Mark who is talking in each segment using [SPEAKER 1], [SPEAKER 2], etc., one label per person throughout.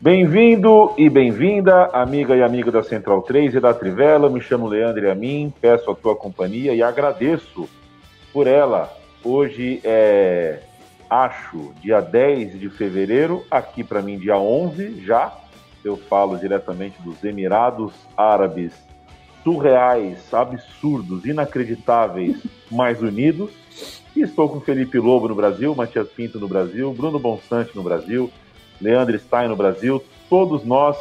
[SPEAKER 1] Bem-vindo e bem-vinda, amiga e amigo da Central 3 e da Trivela. Me chamo Leandro e a mim, peço a tua companhia e agradeço por ela. Hoje é, acho, dia 10 de fevereiro, aqui para mim, dia 11 já. Eu falo diretamente dos Emirados Árabes surreais, absurdos, inacreditáveis, mais unidos. E estou com Felipe Lobo no Brasil, Matias Pinto no Brasil, Bruno Bonsante no Brasil. Leandro Stein no Brasil, todos nós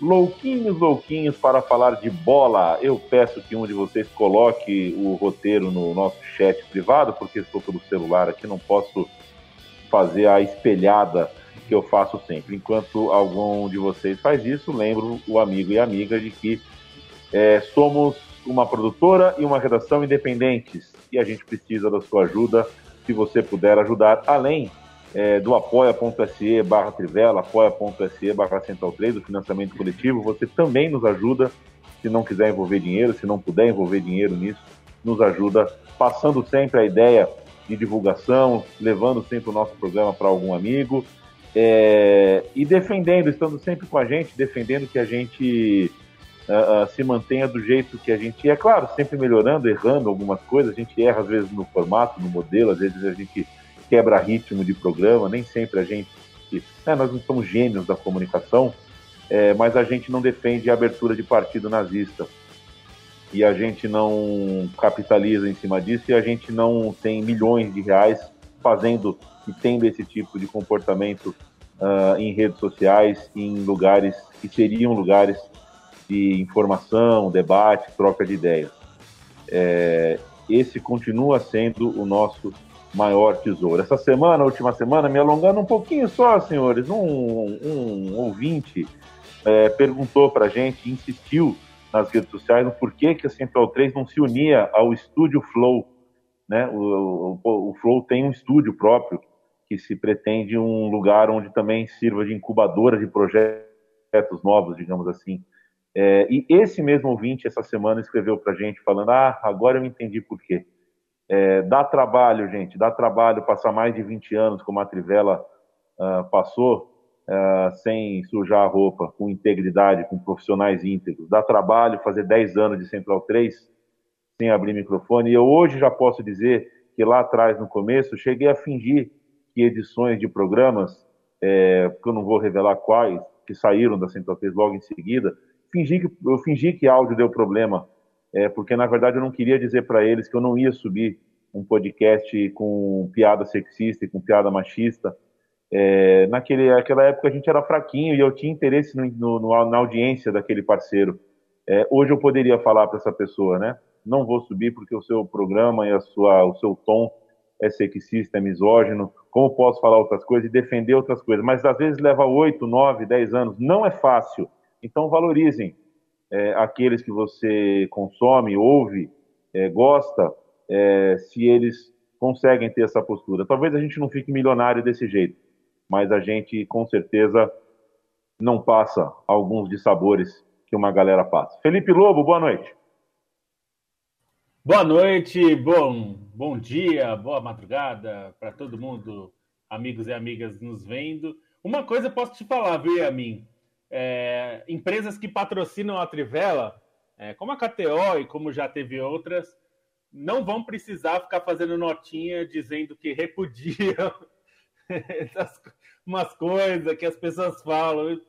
[SPEAKER 1] louquinhos, louquinhos para falar de bola. Eu peço que um de vocês coloque o roteiro no nosso chat privado, porque estou pelo celular aqui, não posso fazer a espelhada que eu faço sempre. Enquanto algum de vocês faz isso, lembro o amigo e amiga de que é, somos uma produtora e uma redação independentes e a gente precisa da sua ajuda. Se você puder ajudar, além é, do apoia.se barra Trivela, apoia.se barra Central 3, do financiamento coletivo, você também nos ajuda, se não quiser envolver dinheiro, se não puder envolver dinheiro nisso, nos ajuda, passando sempre a ideia de divulgação, levando sempre o nosso programa para algum amigo, é, e defendendo, estando sempre com a gente, defendendo que a gente uh, uh, se mantenha do jeito que a gente é, claro, sempre melhorando, errando algumas coisas, a gente erra às vezes no formato, no modelo, às vezes a gente quebra ritmo de programa, nem sempre a gente. É, nós não somos gênios da comunicação, é, mas a gente não defende a abertura de partido nazista. E a gente não capitaliza em cima disso e a gente não tem milhões de reais fazendo e tendo esse tipo de comportamento uh, em redes sociais, em lugares que seriam lugares de informação, debate, troca de ideias. É, esse continua sendo o nosso maior tesouro. Essa semana, última semana, me alongando um pouquinho só, senhores, um, um ouvinte é, perguntou para a gente, insistiu nas redes sociais no porquê que a Central 3 não se unia ao Estúdio Flow. Né? O, o, o Flow tem um estúdio próprio que se pretende um lugar onde também sirva de incubadora de projetos novos, digamos assim. É, e esse mesmo ouvinte, essa semana, escreveu para a gente falando: Ah, agora eu entendi por quê. É, dá trabalho, gente, dá trabalho passar mais de 20 anos como a Trivela uh, passou, uh, sem sujar a roupa, com integridade, com profissionais íntegros. Dá trabalho fazer 10 anos de Central 3 sem abrir microfone. E eu hoje já posso dizer que lá atrás, no começo, cheguei a fingir que edições de programas, é, porque eu não vou revelar quais, que saíram da Central 3 logo em seguida, fingi que, eu fingi que áudio deu problema é, porque na verdade eu não queria dizer para eles que eu não ia subir um podcast com piada sexista e com piada machista. É, naquele, naquela época a gente era fraquinho e eu tinha interesse no, no, na audiência daquele parceiro. É, hoje eu poderia falar para essa pessoa, né? Não vou subir porque o seu programa e a sua, o seu tom é sexista, é misógino. Como posso falar outras coisas e defender outras coisas? Mas às vezes leva 8, 9, 10 anos. Não é fácil. Então valorizem é, aqueles que você consome, ouve, é, gosta, é, se eles conseguem ter essa postura. Talvez a gente não fique milionário desse jeito, mas a gente com certeza não passa alguns de sabores que uma galera passa. Felipe Lobo, boa noite.
[SPEAKER 2] Boa noite, bom, bom dia, boa madrugada para todo mundo, amigos e amigas nos vendo. Uma coisa posso te falar, viu, a mim é, empresas que patrocinam a Trivela, é, como a KTO e como já teve outras, não vão precisar ficar fazendo notinha dizendo que repudiam umas coisas que as pessoas falam.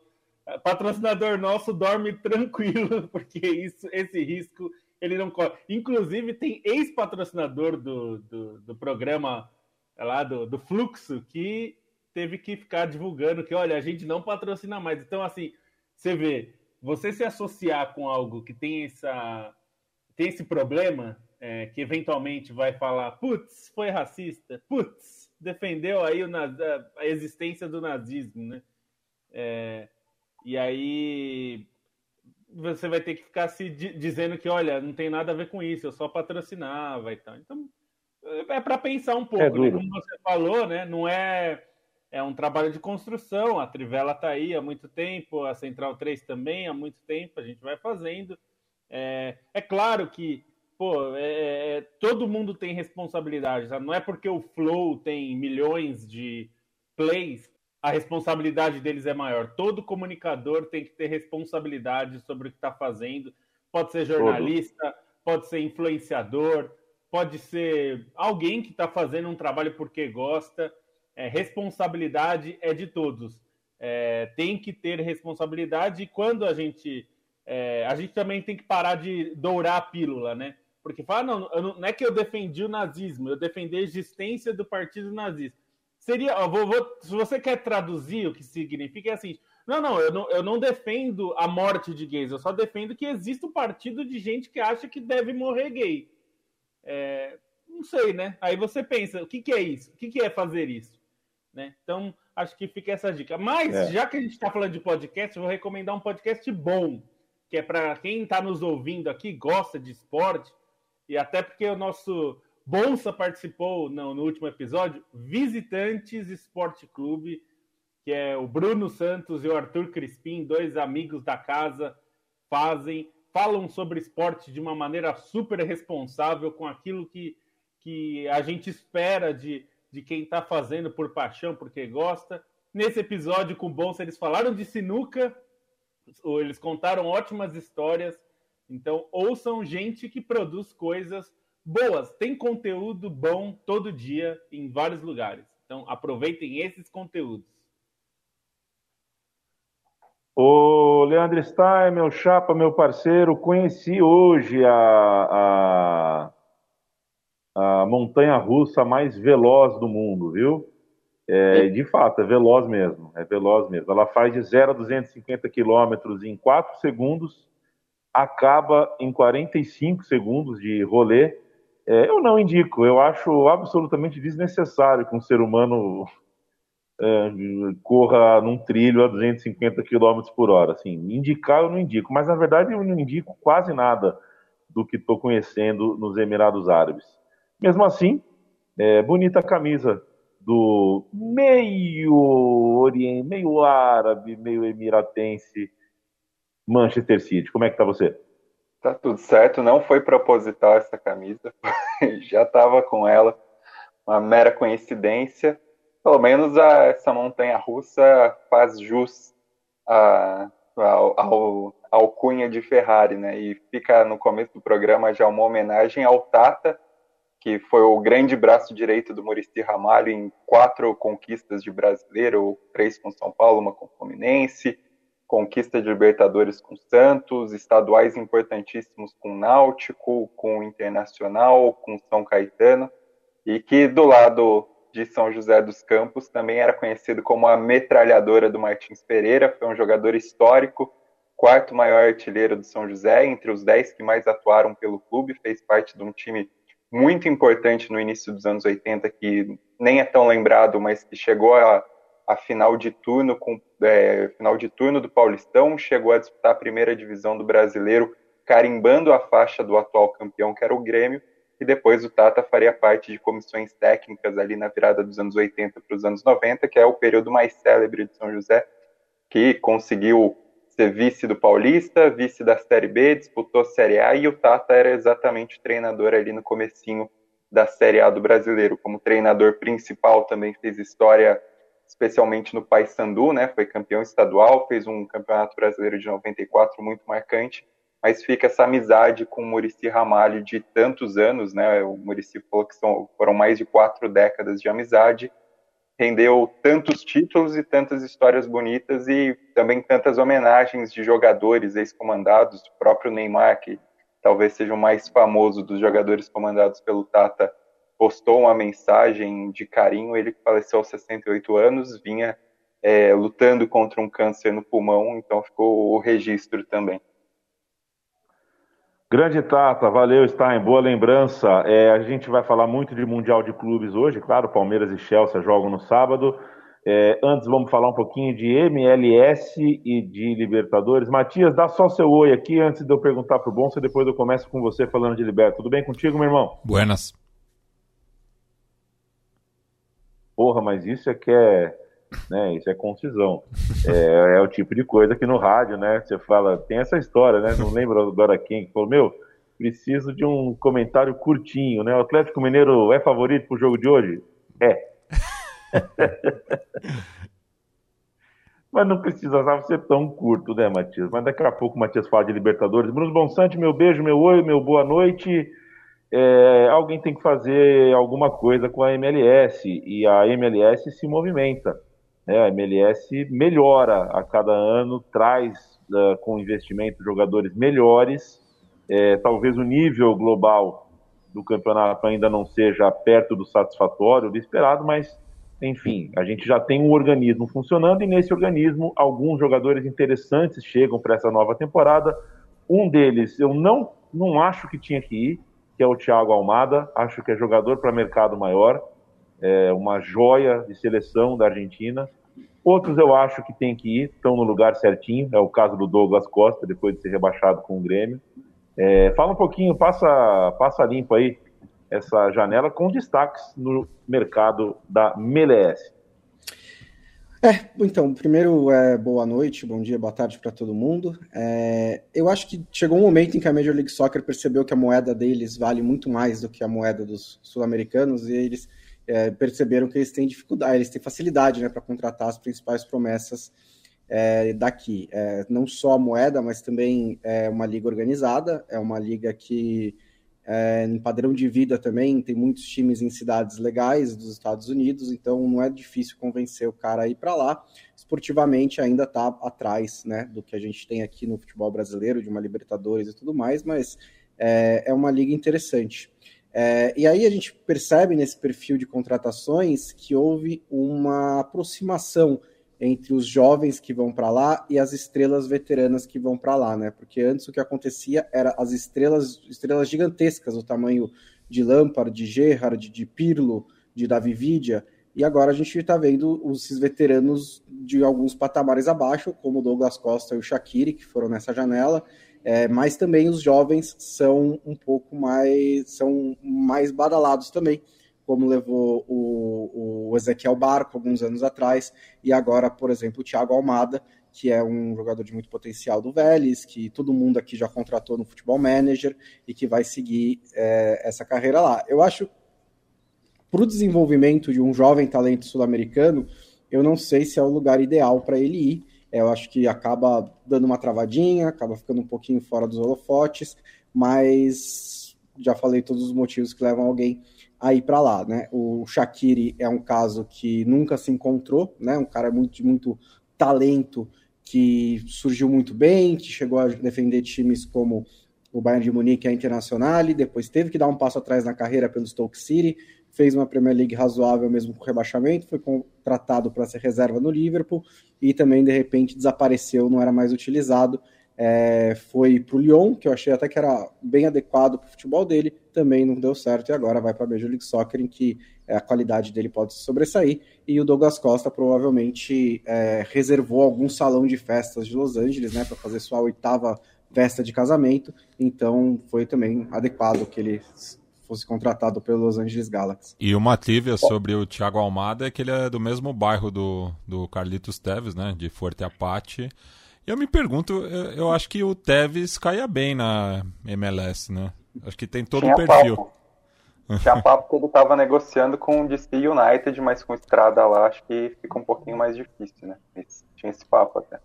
[SPEAKER 2] Patrocinador nosso dorme tranquilo, porque isso, esse risco ele não corre. Inclusive, tem ex-patrocinador do, do, do, programa lá do, do Fluxo que teve que ficar divulgando que, olha, a gente não patrocina mais. Então, assim, você vê, você se associar com algo que tem essa tem esse problema, é, que eventualmente vai falar, putz, foi racista, putz, defendeu aí o, a existência do nazismo, né? É, e aí você vai ter que ficar se dizendo que, olha, não tem nada a ver com isso, eu só patrocinava e tal. Então, é para pensar um pouco, é né? Como você falou, né? Não é é um trabalho de construção. A Trivela está aí há muito tempo, a Central 3 também há muito tempo, a gente vai fazendo. É, é claro que pô, é, é, é todo mundo tem responsabilidade, sabe? não é porque o Flow tem milhões de plays, a responsabilidade deles é maior. Todo comunicador tem que ter responsabilidade sobre o que está fazendo. Pode ser jornalista, todo. pode ser influenciador, pode ser alguém que está fazendo um trabalho porque gosta é, responsabilidade é de todos. É, tem que ter responsabilidade e quando a gente. É, a gente também tem que parar de dourar a pílula, né? Porque fala, não, não, não é que eu defendi o nazismo, eu defendi a existência do partido nazista. Seria, ó, vou, vou, se você quer traduzir o que significa, é assim: não, não eu, não, eu não defendo a morte de gays, eu só defendo que existe um partido de gente que acha que deve morrer gay. É, não sei, né? Aí você pensa: o que, que é isso? O que, que é fazer isso? Né? Então, acho que fica essa dica. Mas, é. já que a gente está falando de podcast, eu vou recomendar um podcast bom, que é para quem está nos ouvindo aqui, gosta de esporte, e até porque o nosso Bonsa participou no, no último episódio, Visitantes Esporte Clube, que é o Bruno Santos e o Arthur Crispim, dois amigos da casa, fazem, falam sobre esporte de uma maneira super responsável, com aquilo que, que a gente espera de de quem está fazendo por paixão, porque gosta. Nesse episódio com o Bonsa, eles falaram de sinuca, eles contaram ótimas histórias. Então, ouçam gente que produz coisas boas. Tem conteúdo bom todo dia em vários lugares. Então, aproveitem esses conteúdos.
[SPEAKER 1] Ô, Leandro Stein, meu chapa, meu parceiro, conheci hoje a, a a montanha russa mais veloz do mundo, viu? É, de fato, é veloz mesmo, é veloz mesmo. Ela faz de 0 a 250 quilômetros em 4 segundos, acaba em 45 segundos de rolê. É, eu não indico, eu acho absolutamente desnecessário que um ser humano é, corra num trilho a 250 km por hora. Assim, indicar eu não indico, mas na verdade eu não indico quase nada do que estou conhecendo nos Emirados Árabes. Mesmo assim, é, bonita camisa do meio oriente, meio árabe, meio emiratense Manchester City. Como é que tá você?
[SPEAKER 3] Tá tudo certo, não foi proposital essa camisa, já estava com ela, uma mera coincidência. Pelo menos a, essa montanha russa faz jus a, ao, ao, de Ferrari, né? E fica no começo do programa já uma homenagem ao Tata, que foi o grande braço direito do Murici Ramalho em quatro conquistas de brasileiro, três com São Paulo, uma com Fluminense, conquista de Libertadores com Santos, estaduais importantíssimos com Náutico, com Internacional, com São Caetano, e que do lado de São José dos Campos também era conhecido como a metralhadora do Martins Pereira, foi um jogador histórico, quarto maior artilheiro do São José, entre os dez que mais atuaram pelo clube, fez parte de um time muito importante no início dos anos 80, que nem é tão lembrado, mas que chegou a, a final de turno com é, final de turno do Paulistão, chegou a disputar a primeira divisão do Brasileiro, carimbando a faixa do atual campeão, que era o Grêmio, e depois o Tata faria parte de comissões técnicas ali na virada dos anos 80 para os anos 90, que é o período mais célebre de São José, que conseguiu ser vice do Paulista, vice da Série B, disputou a Série A e o Tata era exatamente treinador ali no comecinho da Série A do Brasileiro. Como treinador principal também fez história especialmente no Paysandu, né? Foi campeão estadual, fez um Campeonato Brasileiro de 94 muito marcante, mas fica essa amizade com o Murici Ramalho de tantos anos, né? O Murici falou que são, foram mais de quatro décadas de amizade rendeu tantos títulos e tantas histórias bonitas e também tantas homenagens de jogadores ex-comandados, o próprio Neymar, que talvez seja o mais famoso dos jogadores comandados pelo Tata, postou uma mensagem de carinho, ele que faleceu aos 68 anos, vinha é, lutando contra um câncer no pulmão, então ficou o registro também.
[SPEAKER 1] Grande Tata, valeu, Stein, boa lembrança. É, a gente vai falar muito de Mundial de Clubes hoje, claro, Palmeiras e Chelsea jogam no sábado. É, antes vamos falar um pouquinho de MLS e de Libertadores. Matias, dá só seu oi aqui antes de eu perguntar pro Bonsa, depois eu começo com você falando de Libertadores. Tudo bem contigo, meu irmão?
[SPEAKER 4] Buenas.
[SPEAKER 1] Porra, mas isso é que é, né, isso é concisão. É, é, o tipo de coisa que no rádio, né, você fala, tem essa história, né, não lembro agora quem, que falou, meu, preciso de um comentário curtinho, né, o Atlético Mineiro é favorito pro jogo de hoje? É. Mas não precisava ser tão curto, né, Matias? Mas daqui a pouco o Matias fala de Libertadores. Bruno Bonsante, meu beijo, meu oi, meu boa noite. É, alguém tem que fazer alguma coisa com a MLS e a MLS se movimenta. Né? A MLS melhora a cada ano, traz uh, com investimento jogadores melhores. É, talvez o nível global do campeonato ainda não seja perto do satisfatório, do esperado, mas enfim, a gente já tem um organismo funcionando e nesse organismo alguns jogadores interessantes chegam para essa nova temporada. Um deles eu não, não acho que tinha que ir, que é o Thiago Almada. Acho que é jogador para mercado maior, é uma joia de seleção da Argentina. Outros eu acho que tem que ir, estão no lugar certinho. É o caso do Douglas Costa, depois de ser rebaixado com o Grêmio. É, fala um pouquinho, passa, passa limpo aí essa janela com destaques no mercado da MLS.
[SPEAKER 5] É, então, primeiro, é, boa noite, bom dia, boa tarde para todo mundo. É, eu acho que chegou um momento em que a Major League Soccer percebeu que a moeda deles vale muito mais do que a moeda dos sul-americanos e eles é, perceberam que eles têm dificuldade, eles têm facilidade né, para contratar as principais promessas é, daqui. É, não só a moeda, mas também é uma liga organizada, é uma liga que é, em padrão de vida também, tem muitos times em cidades legais dos Estados Unidos, então não é difícil convencer o cara a ir para lá. Esportivamente ainda está atrás né, do que a gente tem aqui no futebol brasileiro, de uma Libertadores e tudo mais, mas é, é uma liga interessante. É, e aí a gente percebe nesse perfil de contratações que houve uma aproximação entre os jovens que vão para lá e as estrelas veteranas que vão para lá, né? Porque antes o que acontecia era as estrelas, estrelas gigantescas, o tamanho de Lampard, de Gerrard, de Pirlo, de Davi Vidia, e agora a gente está vendo esses veteranos de alguns patamares abaixo, como o Douglas Costa e o Shaqiri, que foram nessa janela, é, mas também os jovens são um pouco mais, são mais badalados também, como levou o, o Ezequiel Barco alguns anos atrás, e agora, por exemplo, o Thiago Almada, que é um jogador de muito potencial do Vélez, que todo mundo aqui já contratou no Futebol Manager e que vai seguir é, essa carreira lá. Eu acho, para o desenvolvimento de um jovem talento sul-americano, eu não sei se é o lugar ideal para ele ir. Eu acho que acaba dando uma travadinha, acaba ficando um pouquinho fora dos holofotes, mas já falei todos os motivos que levam alguém a ir para lá, né? O Shaqiri é um caso que nunca se encontrou, né? Um cara muito muito talento que surgiu muito bem, que chegou a defender times como o Bayern de Munique, a Internacional, e depois teve que dar um passo atrás na carreira pelo Stoke City, fez uma Premier League razoável mesmo com rebaixamento, foi contratado para ser reserva no Liverpool e também de repente desapareceu, não era mais utilizado é, foi para o Lyon, que eu achei até que era bem adequado para o futebol dele, também não deu certo e agora vai para a Major League Soccer, em que é, a qualidade dele pode se sobressair. E o Douglas Costa provavelmente é, reservou algum salão de festas de Los Angeles né, para fazer sua oitava festa de casamento, então foi também adequado que ele fosse contratado pelo Los Angeles Galaxy.
[SPEAKER 4] E uma trivia sobre o Thiago Almada é que ele é do mesmo bairro do, do Carlitos Teves, né, de Forte Apache. Eu me pergunto, eu, eu acho que o Tevez caia bem na MLS, né? Acho que tem todo o perfil.
[SPEAKER 3] Papo. Tinha papo que ele estava negociando com o DC United, mas com estrada lá acho que fica um pouquinho mais difícil, né? Tinha esse papo até.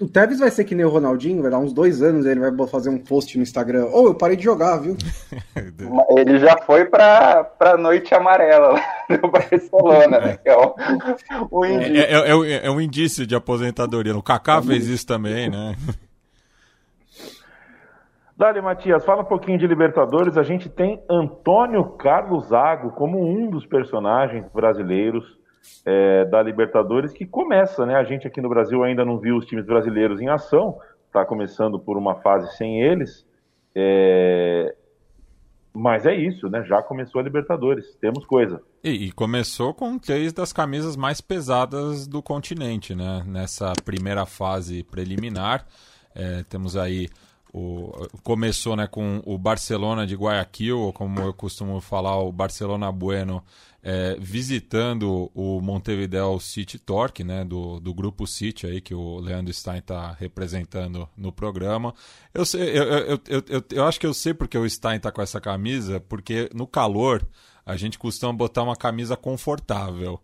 [SPEAKER 5] O Tevez vai ser que nem o Ronaldinho, vai dar uns dois anos ele vai fazer um post no Instagram. Ou oh, eu parei de jogar, viu?
[SPEAKER 3] ele já foi pra, pra noite amarela lá do Barcelona, né?
[SPEAKER 4] É, o, o é, indício. É, é, é, é, um indício de aposentadoria. O Kaká fez isso também, né?
[SPEAKER 1] Dali, Matias, fala um pouquinho de Libertadores. A gente tem Antônio Carlos Zago como um dos personagens brasileiros é, da Libertadores que começa, né? A gente aqui no Brasil ainda não viu os times brasileiros em ação, está começando por uma fase sem eles. É... Mas é isso, né? Já começou a Libertadores, temos coisa.
[SPEAKER 4] E, e, começou com três das camisas mais pesadas do continente, né? Nessa primeira fase preliminar, é, temos aí o, começou né, com o Barcelona de Guayaquil, ou como eu costumo falar, o Barcelona Bueno, é, visitando o Montevideo City Torque, né, do, do grupo City aí que o Leandro Stein está representando no programa. Eu, sei, eu, eu, eu, eu, eu acho que eu sei porque o Stein está com essa camisa, porque no calor a gente costuma botar uma camisa confortável.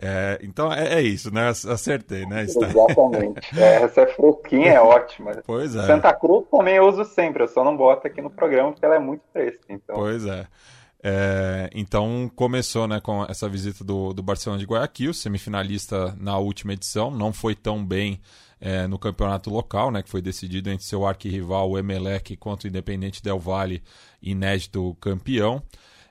[SPEAKER 4] É, então é, é, isso, né? Acertei, né?
[SPEAKER 3] Exatamente. É, essa é fresquinha, é ótima.
[SPEAKER 4] Pois é.
[SPEAKER 3] Santa Cruz também eu uso sempre, eu só não boto aqui no programa porque ela é muito fresca. Então...
[SPEAKER 4] Pois é. É, então começou né, com essa visita do, do Barcelona de Guayaquil, semifinalista na última edição, não foi tão bem é, no campeonato local, né, que foi decidido entre seu arquirrival, o Emelec, contra o Independente Del Valle, inédito campeão.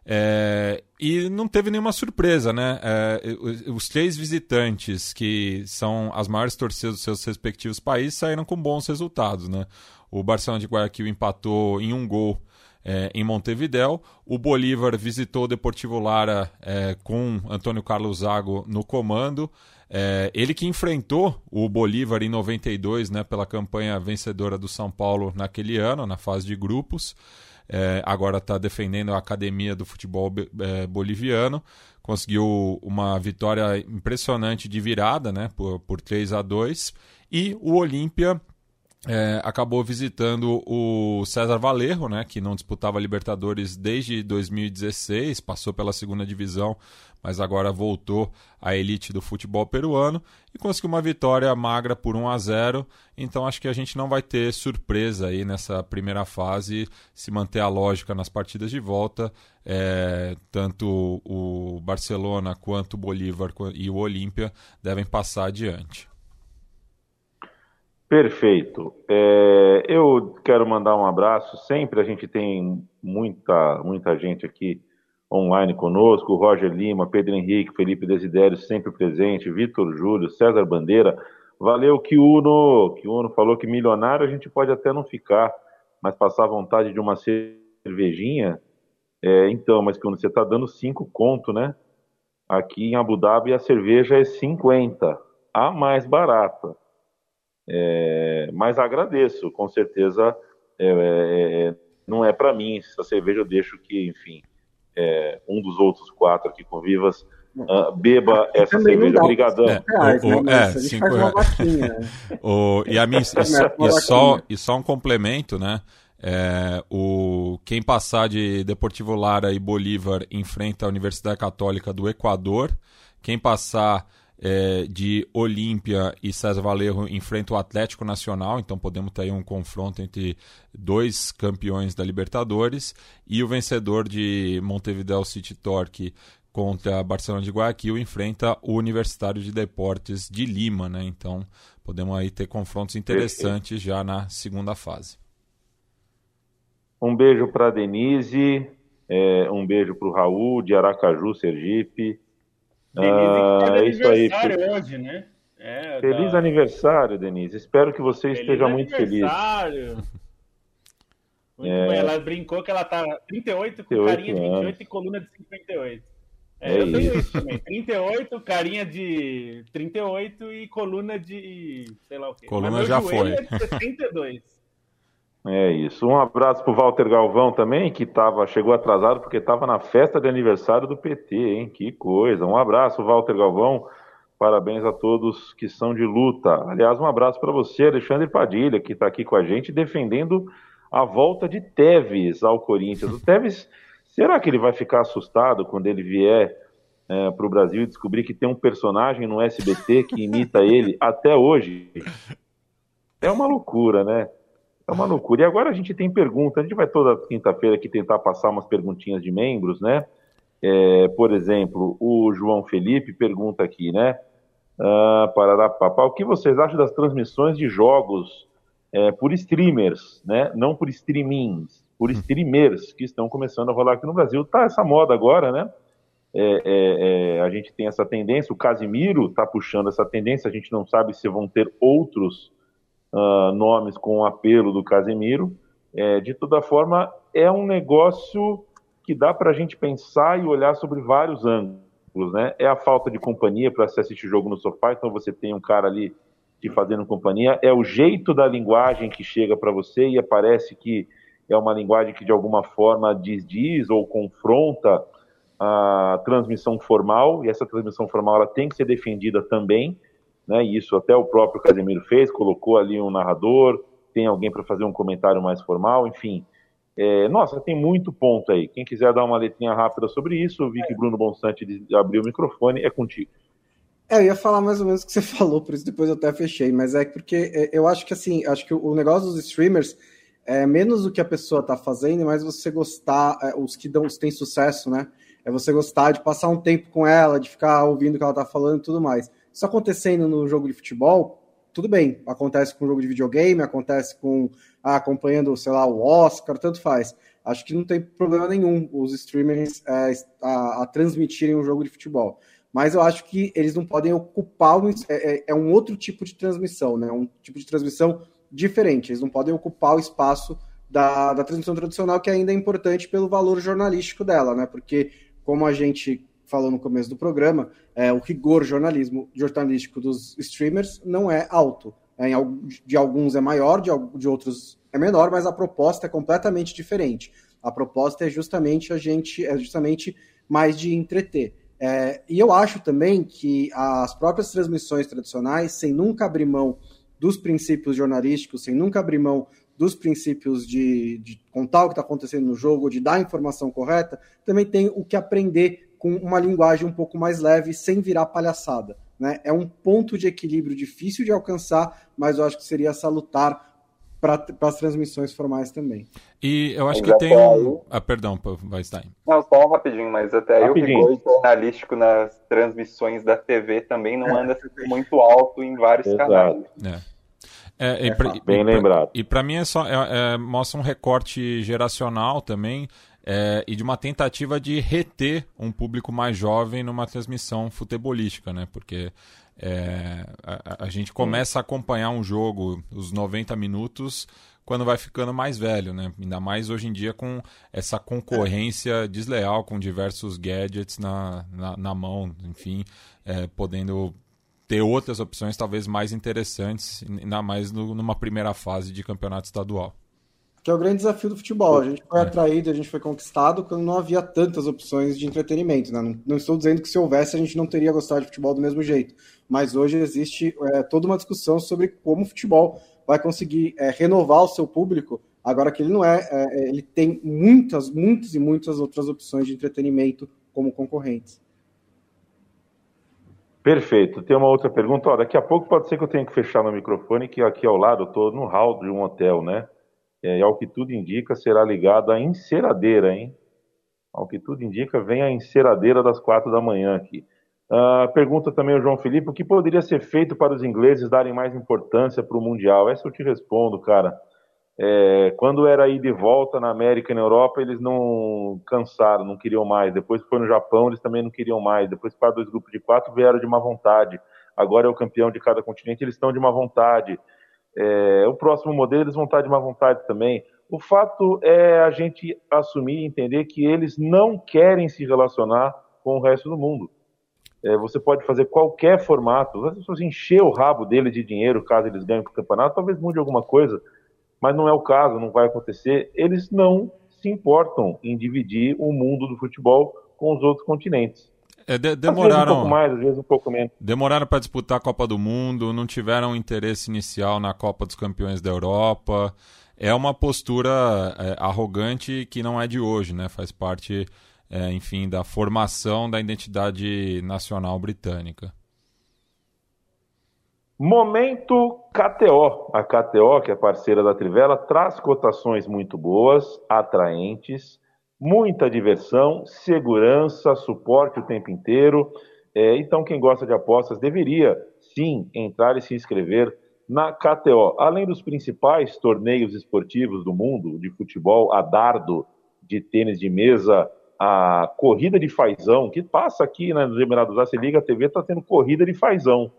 [SPEAKER 4] É, e não teve nenhuma surpresa, né? É, os, três visitantes, que são as maiores torcidas dos seus respectivos países, saíram com bons resultados, né? O Barcelona de Guayaquil empatou em um gol é, em Montevidéu. O Bolívar visitou o Deportivo Lara é, com Antônio Carlos Zago no comando. É, ele que enfrentou o Bolívar em 92, né, pela campanha vencedora do São Paulo naquele ano, na fase de grupos. É, agora está defendendo a academia do futebol é, boliviano. Conseguiu uma vitória impressionante de virada, né, por, por 3 a 2 E o Olímpia é, acabou visitando o César Valerro, né, que não disputava Libertadores desde 2016, passou pela segunda divisão, mas agora voltou à elite do futebol peruano e conseguiu uma vitória magra por 1 a 0. Então acho que a gente não vai ter surpresa aí nessa primeira fase, se manter a lógica nas partidas de volta. É, tanto o Barcelona quanto o Bolívar e o Olímpia devem passar adiante.
[SPEAKER 1] Perfeito. É, eu quero mandar um abraço. Sempre a gente tem muita, muita gente aqui online conosco. Roger Lima, Pedro Henrique, Felipe Desidério sempre presente, Vitor Júlio, César Bandeira. Valeu, Kiuno. Kiuno falou que milionário a gente pode até não ficar, mas passar vontade de uma cervejinha. É, então, mas quando você está dando cinco conto, né? Aqui em Abu Dhabi a cerveja é 50, a mais barata. É, mas agradeço, com certeza é, é, é não é para mim. Essa cerveja eu deixo que, enfim, é, um dos outros quatro aqui convivas uh, beba essa cerveja. Obrigadão. É,
[SPEAKER 4] reais, o, né? é, cinco o, e, a mim, e, e, só, e só um complemento, né? É, o, quem passar de Deportivo Lara e Bolívar enfrenta a Universidade Católica do Equador. Quem passar é, de Olímpia e César Valerro enfrentam o Atlético Nacional, então podemos ter aí um confronto entre dois campeões da Libertadores e o vencedor de Montevideo City Torque contra Barcelona de Guayaquil enfrenta o Universitário de Deportes de Lima, né? Então podemos aí ter confrontos interessantes já na segunda fase.
[SPEAKER 1] Um beijo para Denise, é, um beijo para o Raul de Aracaju, Sergipe.
[SPEAKER 2] Ah, é isso aí. hoje, né?
[SPEAKER 1] É, feliz tá... aniversário, Denise. Espero que você feliz esteja muito feliz.
[SPEAKER 2] Muito é... Ela brincou que ela tá 38 com carinha de 28 anos. e coluna de 58. É, é eu tenho isso. também. 38, carinha de 38 e coluna de sei lá o quê.
[SPEAKER 4] Coluna já foi.
[SPEAKER 2] É de 62.
[SPEAKER 1] É isso. Um abraço pro Walter Galvão também, que tava, chegou atrasado porque estava na festa de aniversário do PT, hein? Que coisa. Um abraço, Walter Galvão. Parabéns a todos que são de luta. Aliás, um abraço para você, Alexandre Padilha, que está aqui com a gente defendendo a volta de Teves ao Corinthians. O Teves, será que ele vai ficar assustado quando ele vier é, para o Brasil e descobrir que tem um personagem no SBT que imita ele até hoje? É uma loucura, né? É uma loucura. E agora a gente tem pergunta. A gente vai toda quinta-feira aqui tentar passar umas perguntinhas de membros, né? É, por exemplo, o João Felipe pergunta aqui, né? Uh, Parará, papá, o que vocês acham das transmissões de jogos é, por streamers, né? Não por streamings, por hum. streamers que estão começando a rolar aqui no Brasil. Tá essa moda agora, né? é, é, é, a gente tem essa tendência, o Casimiro está puxando essa tendência, a gente não sabe se vão ter outros uh, nomes com o apelo do Casimiro. É, de toda forma, é um negócio que dá para a gente pensar e olhar sobre vários ângulos. Né? É a falta de companhia para se assistir jogo no sofá, então você tem um cara ali te fazendo companhia, é o jeito da linguagem que chega para você e aparece que é uma linguagem que de alguma forma diz ou confronta a transmissão formal, e essa transmissão formal ela tem que ser defendida também, né? Isso até o próprio Casemiro fez, colocou ali um narrador, tem alguém para fazer um comentário mais formal, enfim. É, nossa, tem muito ponto aí. Quem quiser dar uma letrinha rápida sobre isso, vi que Bruno Bonsante abriu o microfone, é contigo.
[SPEAKER 5] É, eu ia falar mais ou menos o que você falou, por isso depois eu até fechei, mas é porque é, eu acho que assim, acho que o negócio dos streamers é menos o que a pessoa está fazendo, mas você gostar, é, os que dão, os têm sucesso, né? É você gostar de passar um tempo com ela, de ficar ouvindo o que ela está falando e tudo mais. Isso acontecendo no jogo de futebol, tudo bem. Acontece com o jogo de videogame, acontece com ah, acompanhando, sei lá, o Oscar, tanto faz. Acho que não tem problema nenhum os streamers é, a, a transmitirem um jogo de futebol mas eu acho que eles não podem ocupar é, é, é, um outro tipo de transmissão, né? Um tipo de transmissão diferente. Eles não podem ocupar o espaço da, da transmissão tradicional, que ainda é importante pelo valor jornalístico dela, né? Porque, como a gente falou no começo do programa, é, o rigor jornalismo, jornalístico dos streamers não é alto. É, de alguns é maior, de, de outros é menor, mas a proposta é completamente diferente. A proposta é justamente a gente, é justamente mais de entreter. É, e eu acho também que as próprias transmissões tradicionais, sem nunca abrir mão dos princípios jornalísticos, sem nunca abrir mão dos princípios de, de contar o que está acontecendo no jogo, de dar a informação correta, também tem o que aprender com uma linguagem um pouco mais leve, sem virar palhaçada. Né? É um ponto de equilíbrio difícil de alcançar, mas eu acho que seria salutar para as transmissões formais também.
[SPEAKER 4] E eu acho que tem um. Ah, perdão, vai estar.
[SPEAKER 3] Não, só um rapidinho, mas até rapidinho. aí o rigor jornalístico nas transmissões da TV também não anda muito alto em vários Exato. canais.
[SPEAKER 4] É. É, e pra, Bem e lembrado. e para mim é só é, é, mostra um recorte geracional também é, e de uma tentativa de reter um público mais jovem numa transmissão futebolística, né? Porque é, a, a, gente começa a acompanhar um jogo, os 90 minutos, quando vai ficando mais velho, né? Ainda mais hoje em dia com essa concorrência desleal com diversos gadgets na, na, na mão, enfim, é, podendo ter outras opções talvez mais interessantes, ainda mais no, numa primeira fase de campeonato estadual
[SPEAKER 5] que é o grande desafio do futebol. A gente foi é. atraído, a gente foi conquistado quando não havia tantas opções de entretenimento. Né? Não, não, estou dizendo que se houvesse a gente não teria gostado de futebol do mesmo jeito, mas hoje existe é, toda uma discussão sobre como o futebol vai conseguir é, renovar o seu público. Agora que ele não é, é, ele tem muitas, muitas e muitas outras opções de entretenimento como concorrentes.
[SPEAKER 1] Perfeito. Tem uma outra pergunta. Ó, daqui a pouco pode ser que eu tenha que fechar meu microfone, que aqui ao lado eu estou no hall de um hotel, né? É, ao que tudo indica, será ligado à enceradeira, hein? Ao que tudo indica, vem a enceradeira das quatro da manhã aqui. Uh, pergunta também o João Felipe, o que poderia ser feito para os ingleses darem mais importância para o Mundial? Essa eu te respondo, cara. É, quando era ida e volta na América e na Europa, eles não cansaram, não queriam mais. Depois foi no Japão, eles também não queriam mais. Depois para dois grupos de quatro, vieram de má vontade. Agora é o campeão de cada continente, eles estão de má vontade. É, o próximo modelo eles vão estar de má vontade também. O fato é a gente assumir e entender que eles não querem se relacionar com o resto do mundo. É, você pode fazer qualquer formato, as pessoas encher o rabo dele de dinheiro caso eles ganhem o campeonato, talvez mude alguma coisa, mas não é o caso, não vai acontecer. Eles não se importam em dividir o mundo do futebol com os outros continentes.
[SPEAKER 4] É, de, demoraram.
[SPEAKER 1] Um pouco mais, às vezes um pouco menos.
[SPEAKER 4] Demoraram para disputar a Copa do Mundo, não tiveram interesse inicial na Copa dos Campeões da Europa. É uma postura é, arrogante que não é de hoje, né? Faz parte, é, enfim, da formação da identidade nacional britânica.
[SPEAKER 1] Momento KTO. A KTO, que é parceira da Trivela, traz cotações muito boas, atraentes muita diversão, segurança, suporte o tempo inteiro. É, então, quem gosta de apostas deveria sim entrar e se inscrever na KTO. Além dos principais torneios esportivos do mundo, de futebol, a dardo, de tênis de mesa, a corrida de fazão, que passa aqui né, nos Emirados Árabes, você liga a TV, está tendo corrida de fazão.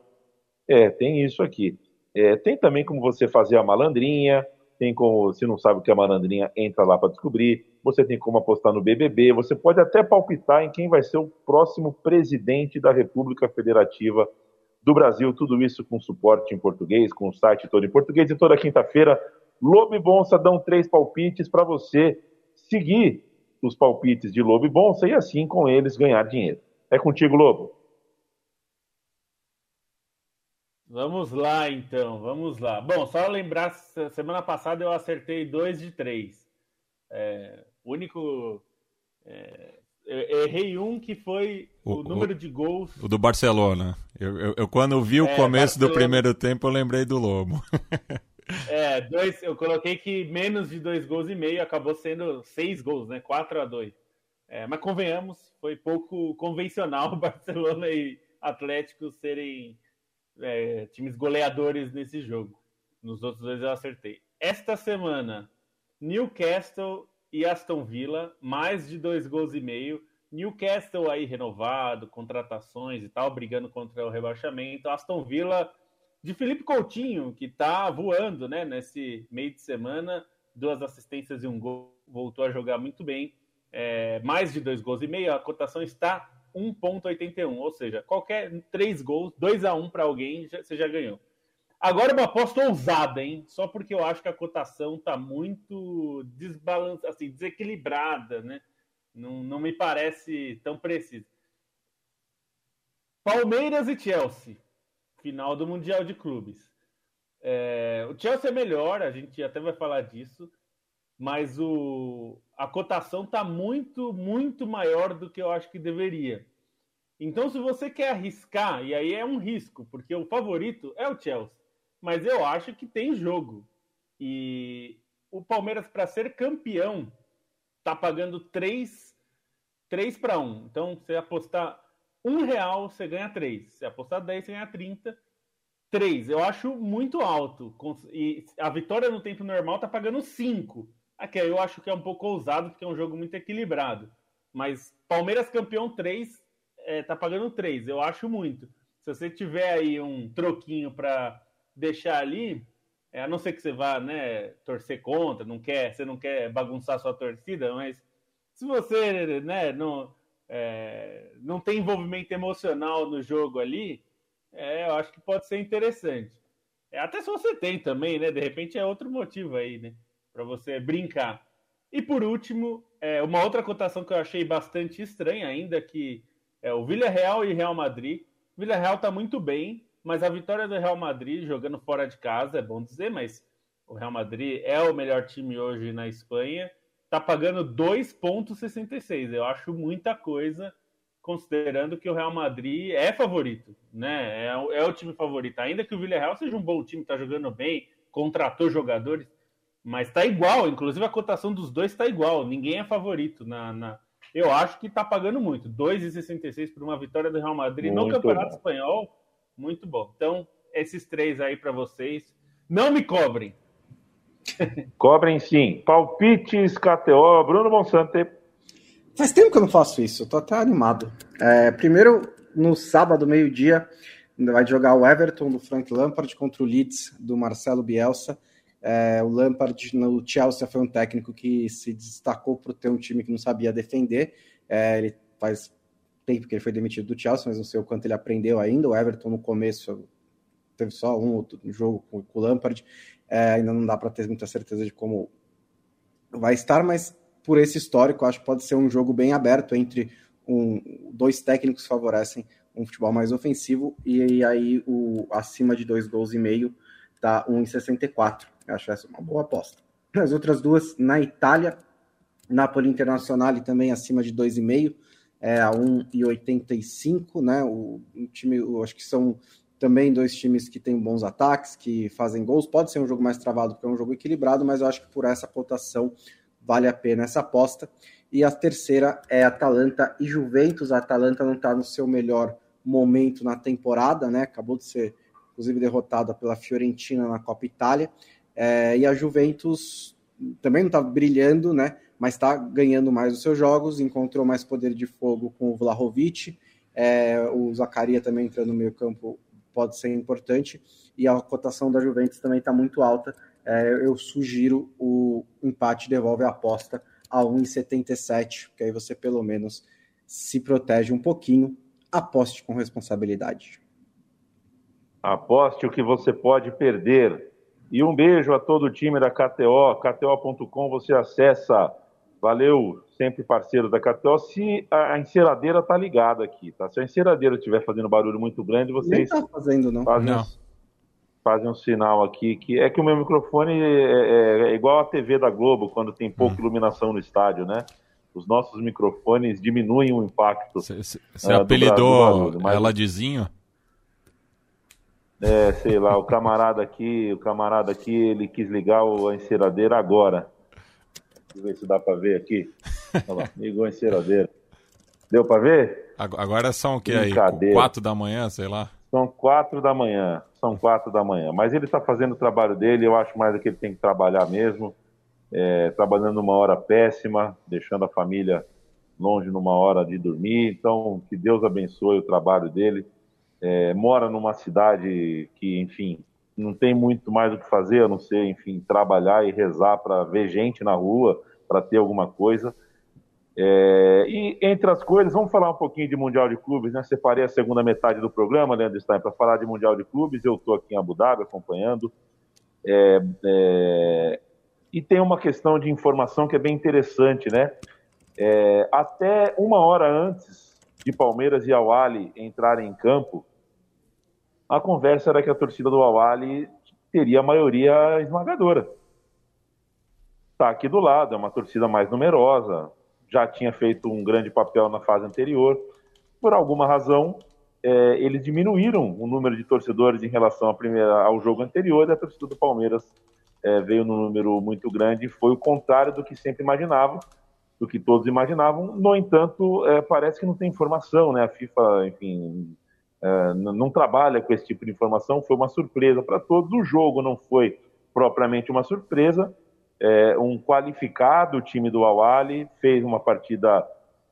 [SPEAKER 1] É, tem isso aqui. É, tem também como você fazer a malandrinha, tem como, se não sabe o que é malandrinha, entra lá para descobrir. Você tem como apostar no BBB, você pode até palpitar em quem vai ser o próximo presidente da República Federativa do Brasil. Tudo isso com suporte em português, com o site todo em português. E toda quinta-feira, Lobo e Bonsa dão três palpites para você seguir os palpites de Lobo e Bonsa e assim com eles ganhar dinheiro. É contigo, Lobo.
[SPEAKER 2] Vamos lá, então, vamos lá. Bom, só lembrar, semana passada eu acertei dois de três. É, o único. É, errei um que foi o, o número o, de gols.
[SPEAKER 4] O do Barcelona. Eu, eu, eu quando vi o é, começo Barcelona. do primeiro tempo, eu lembrei do Lobo.
[SPEAKER 2] é, dois, eu coloquei que menos de dois gols e meio acabou sendo seis gols, né? 4 a 2 é, Mas convenhamos, foi pouco convencional o Barcelona e Atlético serem é, times goleadores nesse jogo. Nos outros dois eu acertei. Esta semana, Newcastle e Aston Villa, mais de dois gols e meio. Newcastle aí renovado, contratações e tal, brigando contra o rebaixamento. Aston Villa de Felipe Coutinho, que tá voando, né, nesse meio de semana, duas assistências e um gol, voltou a jogar muito bem. É, mais de dois gols e meio, a cotação está 1,81. Ou seja, qualquer três gols, 2 a 1 para alguém, já, você já ganhou. Agora uma aposta ousada, hein? Só porque eu acho que a cotação tá muito desbalanceada, assim, desequilibrada, né? Não, não me parece tão preciso. Palmeiras e Chelsea, final do Mundial de Clubes. É, o Chelsea é melhor, a gente até vai falar disso, mas o, a cotação está muito, muito maior do que eu acho que deveria. Então, se você quer arriscar, e aí é um risco, porque o favorito é o Chelsea, mas eu acho que tem jogo. E o Palmeiras, para ser campeão, está pagando 3, 3 para 1. Então, você apostar um real, você ganha 3. Se apostar 10, você ganha 30. 3, eu acho muito alto. E a vitória no tempo normal está pagando 5. Aqui eu acho que é um pouco ousado, porque é um jogo muito equilibrado. Mas Palmeiras campeão 3, é, tá pagando 3. Eu acho muito. Se você tiver aí um troquinho para deixar ali, é, a não ser que você vá né, torcer contra, não quer, você não quer bagunçar sua torcida, mas se você né, não, é, não tem envolvimento emocional no jogo ali, é, eu acho que pode ser interessante. É, até se você tem também, né? De repente é outro motivo aí, né? Para você brincar. E por último, é, uma outra cotação que eu achei bastante estranha ainda, que é o Villarreal e Real Madrid. O Villarreal está muito bem, mas a vitória do Real Madrid jogando fora de casa, é bom dizer, mas o Real Madrid é o melhor time hoje na Espanha, está pagando 2,66. Eu acho muita coisa, considerando que o Real Madrid é favorito, né? É, é o time favorito. Ainda que o Villarreal seja um bom time, está jogando bem, contratou jogadores, mas tá igual, inclusive a cotação dos dois está igual. Ninguém é favorito na, na... Eu acho que tá pagando muito. 2,66 por uma vitória do Real Madrid muito no Campeonato bom. Espanhol. Muito bom. Então, esses três aí para vocês. Não me cobrem.
[SPEAKER 1] Cobrem sim. Palpites, KTO, Bruno Monsante.
[SPEAKER 5] Faz tempo que eu não faço isso, eu tô até animado. É, primeiro, no sábado, meio-dia, vai jogar o Everton do Frank Lampard contra o Leeds do Marcelo Bielsa. É, o Lampard no Chelsea foi um técnico que se destacou por ter um time que não sabia defender. É, ele faz tempo que ele foi demitido do Chelsea, mas não sei o quanto ele aprendeu ainda. O Everton no começo teve só um outro jogo com, o Lampard. É, ainda não dá para ter muita certeza de como vai estar, mas por esse histórico, acho que pode ser um jogo bem aberto entre um, dois técnicos favorecem um futebol mais ofensivo e, aí o acima de dois gols e meio dá 1,64. Acho essa uma boa aposta. As outras duas na Itália, Napoli Internacional também acima de 2,5, é, a 1,85, né? O, time, eu acho que são também dois times que têm bons ataques, que fazem gols. Pode ser um jogo mais travado, porque é um jogo equilibrado, mas eu acho que por essa cotação vale a pena essa aposta. E a terceira é Atalanta e Juventus. A Atalanta não está no seu melhor momento na temporada, né? Acabou de ser, inclusive, derrotada pela Fiorentina na Copa Itália. É, e a Juventus também não está brilhando, né? mas está ganhando mais os seus jogos, encontrou mais poder de fogo com o Vlahovic, é, o Zacaria também entrando no meio campo pode ser importante, e a cotação da Juventus também está muito alta. É, eu sugiro o empate devolve a aposta a 1,77, porque aí você pelo menos se protege um pouquinho. Aposte com responsabilidade.
[SPEAKER 1] Aposte o que você pode perder. E um beijo a todo o time da KTO, KTO.com, você acessa. Valeu, sempre parceiro da KTO. Se a enceradeira tá ligada aqui, tá? Se a enceradeira estiver fazendo barulho muito grande, vocês.
[SPEAKER 5] Não tá fazendo, não.
[SPEAKER 1] Fazem,
[SPEAKER 4] Não.
[SPEAKER 1] Um, fazem um sinal aqui que é que o meu microfone é, é- é igual a TV da Globo quando tem pouca iluminação no estádio, né? Os nossos microfones diminuem o impacto.
[SPEAKER 4] Você
[SPEAKER 1] Ah, do
[SPEAKER 4] apelidou
[SPEAKER 1] Brasil, barulho, mas-
[SPEAKER 4] ela de Zinho?
[SPEAKER 1] É, sei lá, o camarada aqui, o camarada aqui, ele quis ligar a enceradeira agora. Deixa eu ver se dá pra ver aqui. Olha lá, ligou a enceradeira. Deu pra ver?
[SPEAKER 4] Ag- Agora são o que aí? Quatro da manhã, sei lá.
[SPEAKER 1] São quatro da manhã. São quatro da manhã. Mas ele está fazendo o trabalho dele. Eu acho mais que ele tem que trabalhar mesmo. É, trabalhando numa hora péssima, deixando a família longe numa hora de dormir. Então, que Deus abençoe o trabalho dele. É, mora numa cidade que, enfim, não tem muito mais o que fazer, a não ser, enfim, trabalhar e rezar para ver gente na rua, para ter alguma coisa. É, e entre as coisas, vamos falar um pouquinho de Mundial de Clubes, né? Separei a segunda metade do programa, Leandro Stein, para falar de Mundial de Clubes. Eu estou aqui em Abu Dhabi acompanhando. É, é, e tem uma questão de informação que é bem interessante, né? É, até uma hora antes de Palmeiras e Awali entrarem em campo, a conversa era que a torcida do Awali teria a maioria esmagadora. Está aqui do lado, é uma torcida mais numerosa, já tinha feito um grande papel na fase anterior. Por alguma razão, é, eles diminuíram o número de torcedores em relação primeira, ao jogo anterior, e a torcida do Palmeiras é, veio num número muito grande, foi o contrário do que sempre imaginava, do que todos imaginavam. No entanto, é, parece que não tem informação, né? A FIFA, enfim, é, não trabalha com esse tipo de informação, foi uma surpresa para todos. O jogo não foi propriamente uma surpresa, é, um qualificado time do Awali fez uma partida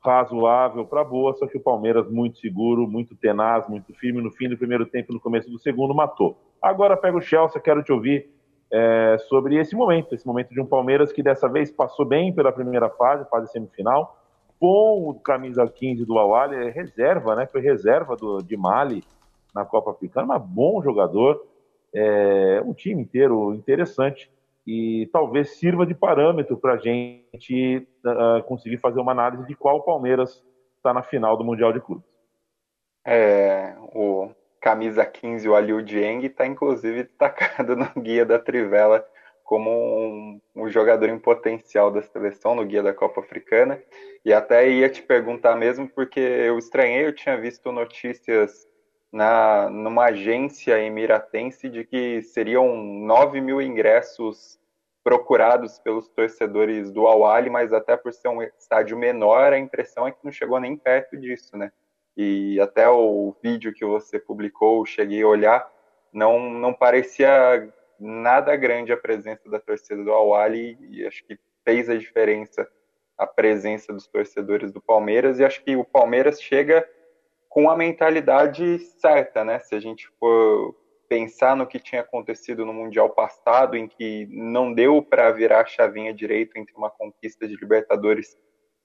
[SPEAKER 1] razoável para boa, só que o Palmeiras muito seguro, muito tenaz, muito firme no fim do primeiro tempo, no começo do segundo matou. Agora pega o Chelsea, quero te ouvir é, sobre esse momento, esse momento de um Palmeiras que dessa vez passou bem pela primeira fase, fase semifinal, com o camisa 15 do Awali, é reserva, né? Foi reserva do, de Mali na Copa Africana, mas bom jogador, é, um time inteiro interessante e talvez sirva de parâmetro para a gente uh, conseguir fazer uma análise de qual Palmeiras está na final do Mundial de Clubes.
[SPEAKER 3] É, o camisa 15, o Aliu Dieng, está inclusive destacado no guia da Trivela como um, um, jogador em potencial da seleção no guia da Copa Africana. E até ia te perguntar mesmo, porque eu estranhei, eu tinha visto notícias na, numa agência emiratense de que seriam 9 mil ingressos procurados pelos torcedores do Awali, mas até por ser um estádio menor, a impressão é que não chegou nem perto disso, né? E até o vídeo que você publicou, cheguei a olhar, não, não parecia nada grande a presença da torcida do Awali e acho que fez a diferença a presença dos torcedores do Palmeiras e acho que o Palmeiras chega com a mentalidade certa, né? Se a gente for pensar no que tinha acontecido no Mundial passado, em que não deu para virar a chavinha direito entre uma conquista de Libertadores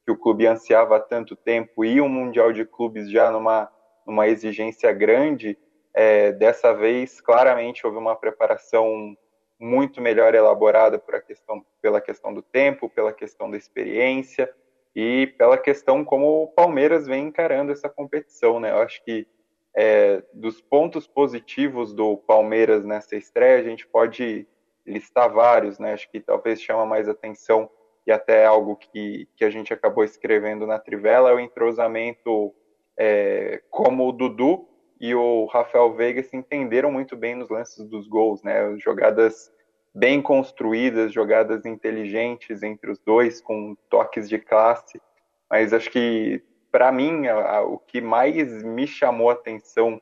[SPEAKER 3] que o clube ansiava há tanto tempo e um Mundial de Clubes já numa, numa exigência grande, é, dessa vez claramente houve uma preparação muito melhor elaborada questão, pela questão do tempo, pela questão da experiência e pela questão como o Palmeiras vem encarando essa competição, né? Eu acho que é, dos pontos positivos do Palmeiras nessa estreia, a gente pode listar vários, né? Acho que talvez chama mais atenção e até algo que, que a gente acabou escrevendo na Trivela é o entrosamento é, como o Dudu e o Rafael Veiga se entenderam muito bem nos lances dos gols, né? Jogadas bem construídas, jogadas inteligentes entre os dois, com toques de classe. Mas acho que, para mim, a, a, o que mais me chamou a atenção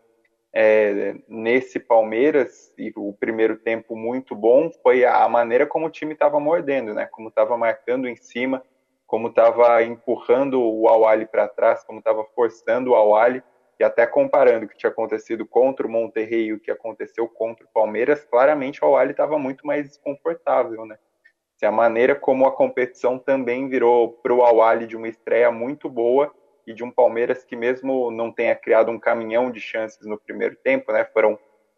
[SPEAKER 3] é, nesse Palmeiras, e o primeiro tempo muito bom, foi a, maneira como o time estava mordendo, né? Como estava marcando em cima, como estava empurrando o Awali para trás, como estava forçando o Awali, e até comparando o que tinha acontecido contra o Monterrey e o que aconteceu contra o Palmeiras, claramente o Awali estava muito mais desconfortável, né? Se a maneira como a competição também virou para o Awali de uma estreia muito boa e de um Palmeiras que mesmo não tenha criado um caminhão de chances no primeiro tempo, né? Foram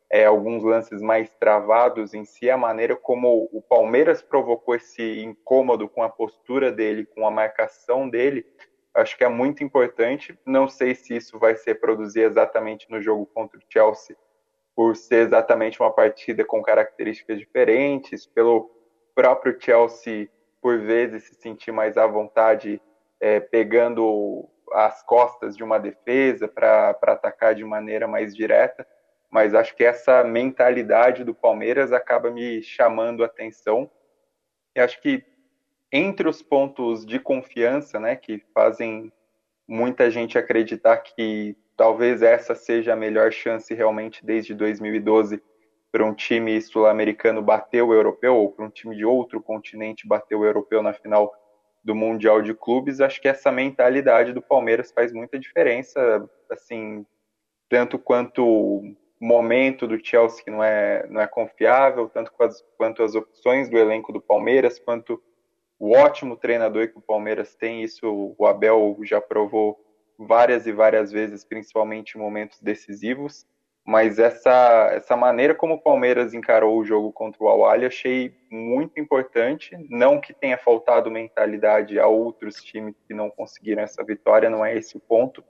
[SPEAKER 3] é, alguns lances mais travados em si, a maneira como o Palmeiras provocou esse incômodo com a postura dele, com a marcação dele, acho que é muito importante. Não sei se isso vai ser produzir exatamente no jogo contra o Chelsea, por ser exatamente uma partida com características diferentes, pelo próprio Chelsea, por vezes, se sentir mais à vontade, é, pegando as costas de uma defesa para atacar de maneira mais direta mas acho que essa mentalidade do Palmeiras acaba me chamando a atenção. E acho que entre os pontos de confiança, né, que fazem muita gente acreditar que talvez essa seja a melhor chance realmente desde 2012 para um time sul-americano bater o europeu ou para um time de outro continente bater o europeu na final do Mundial de Clubes, acho que essa mentalidade do Palmeiras faz muita diferença, assim, tanto quanto momento do Chelsea que não é, não é confiável, tanto as, quanto as opções do elenco do Palmeiras, quanto o ótimo treinador que o Palmeiras tem, isso o Abel já provou várias e várias vezes, principalmente em momentos decisivos, mas essa, essa maneira como o Palmeiras encarou o jogo contra o Awali achei muito importante, não que tenha faltado mentalidade a outros times que não conseguiram essa vitória, não é esse o ponto,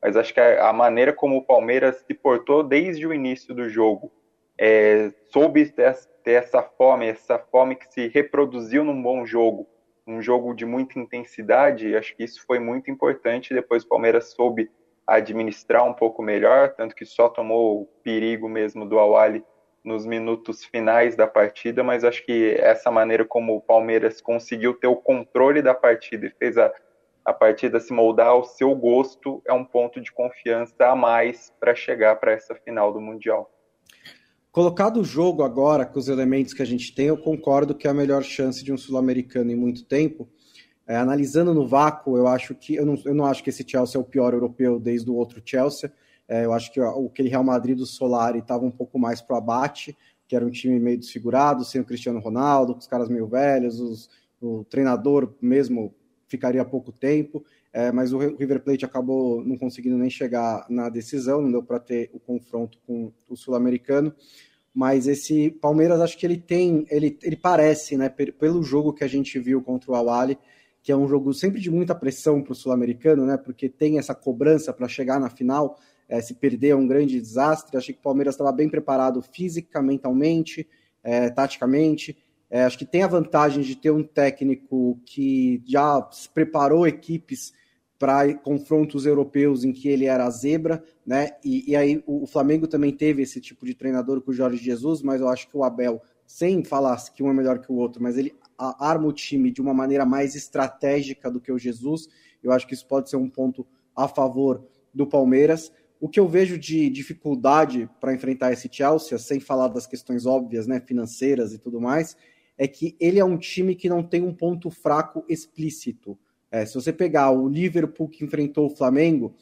[SPEAKER 3] mas acho que a, maneira como o Palmeiras se portou desde o início do jogo, é, soube ter, ter essa fome, essa fome que se reproduziu num bom jogo, um jogo de muita intensidade, acho que isso foi muito importante. Depois o Palmeiras soube administrar um pouco melhor, tanto que só tomou o perigo mesmo do Awali nos minutos finais da partida, mas acho que essa maneira como o Palmeiras conseguiu ter o controle da partida e fez a, a partida se moldar ao seu gosto é um ponto de confiança a mais para chegar para essa final do Mundial.
[SPEAKER 5] Colocado o jogo agora, com os elementos que a gente tem, eu concordo que é a melhor chance de um sul-americano em muito tempo. É, analisando no vácuo, eu acho que eu não, eu não acho que esse Chelsea é o pior europeu desde o outro Chelsea. É, eu acho que o, aquele Real Madrid do Solari estava um pouco mais para o abate, que era um time meio desfigurado, sem o Cristiano Ronaldo, com os caras meio velhos, os, o treinador mesmo ficaria pouco tempo, é, mas o River Plate acabou não conseguindo nem chegar na decisão, não deu para ter o confronto com o sul-americano. Mas esse Palmeiras, acho que ele tem, ele, ele parece, né, pelo jogo que a gente viu contra o Awali, que é um jogo sempre de muita pressão para o sul-americano, né, porque tem essa cobrança para chegar na final. É, se perder é um grande desastre. Achei que o Palmeiras estava bem preparado fisicamente, mentalmente, é, taticamente é, acho que tem a vantagem de ter um técnico que já preparou equipes para confrontos europeus em que ele era a zebra, né? E, e, aí o Flamengo também teve esse tipo de treinador com o Jorge Jesus, mas eu acho que o Abel, sem falar que um é melhor que o outro, mas ele arma o time de uma maneira mais estratégica do que o Jesus. Eu acho que isso pode ser um ponto a favor do Palmeiras. O que eu vejo de dificuldade para enfrentar esse Chelsea, sem falar das questões óbvias, né, financeiras e tudo mais, é que ele é um time que não tem um ponto fraco explícito. É, se você pegar o Liverpool que enfrentou o Flamengo,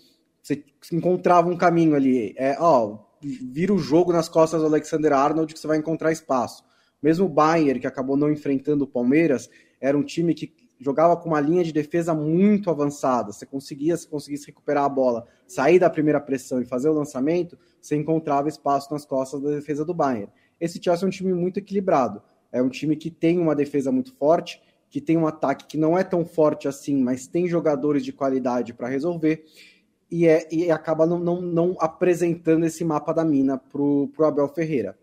[SPEAKER 5] você encontrava um caminho ali. É, ó, vira o jogo nas costas do Alexander Arnold que você vai encontrar espaço. Mesmo o Bayern, que acabou não enfrentando o Palmeiras, era um time que jogava com uma linha de defesa muito avançada. Você conseguia, se conseguisse recuperar a bola, sair da primeira pressão e fazer o lançamento, você encontrava espaço nas costas da defesa do Bayern. Esse Chelsea é um time muito equilibrado. É um time que tem uma defesa muito forte, que tem um ataque que não é tão forte assim, mas tem jogadores de qualidade para resolver. E, é, e acaba não, não, não, apresentando esse mapa da mina para o Abel Ferreira.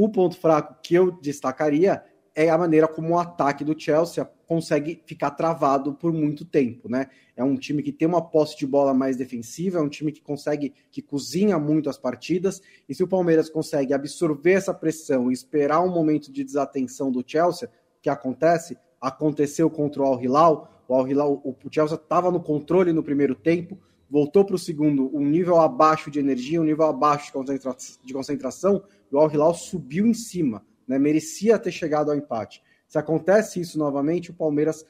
[SPEAKER 5] O ponto fraco que eu destacaria é a maneira como o ataque do Chelsea consegue ficar travado por muito tempo, né? É um time que tem uma posse de bola mais defensiva, é um time que consegue, que cozinha muito as partidas, e se o Palmeiras consegue absorver essa pressão e esperar um momento de desatenção do Chelsea, que acontece, aconteceu contra o Al Hilal, o Al Hilal, o Chelsea estava no controle no primeiro tempo, voltou para o segundo um nível abaixo de energia, um nível abaixo de, concentra de concentração, e o Al Hilal subiu em cima né? Merecia ter chegado ao empate. Se acontece isso novamente, o Palmeiras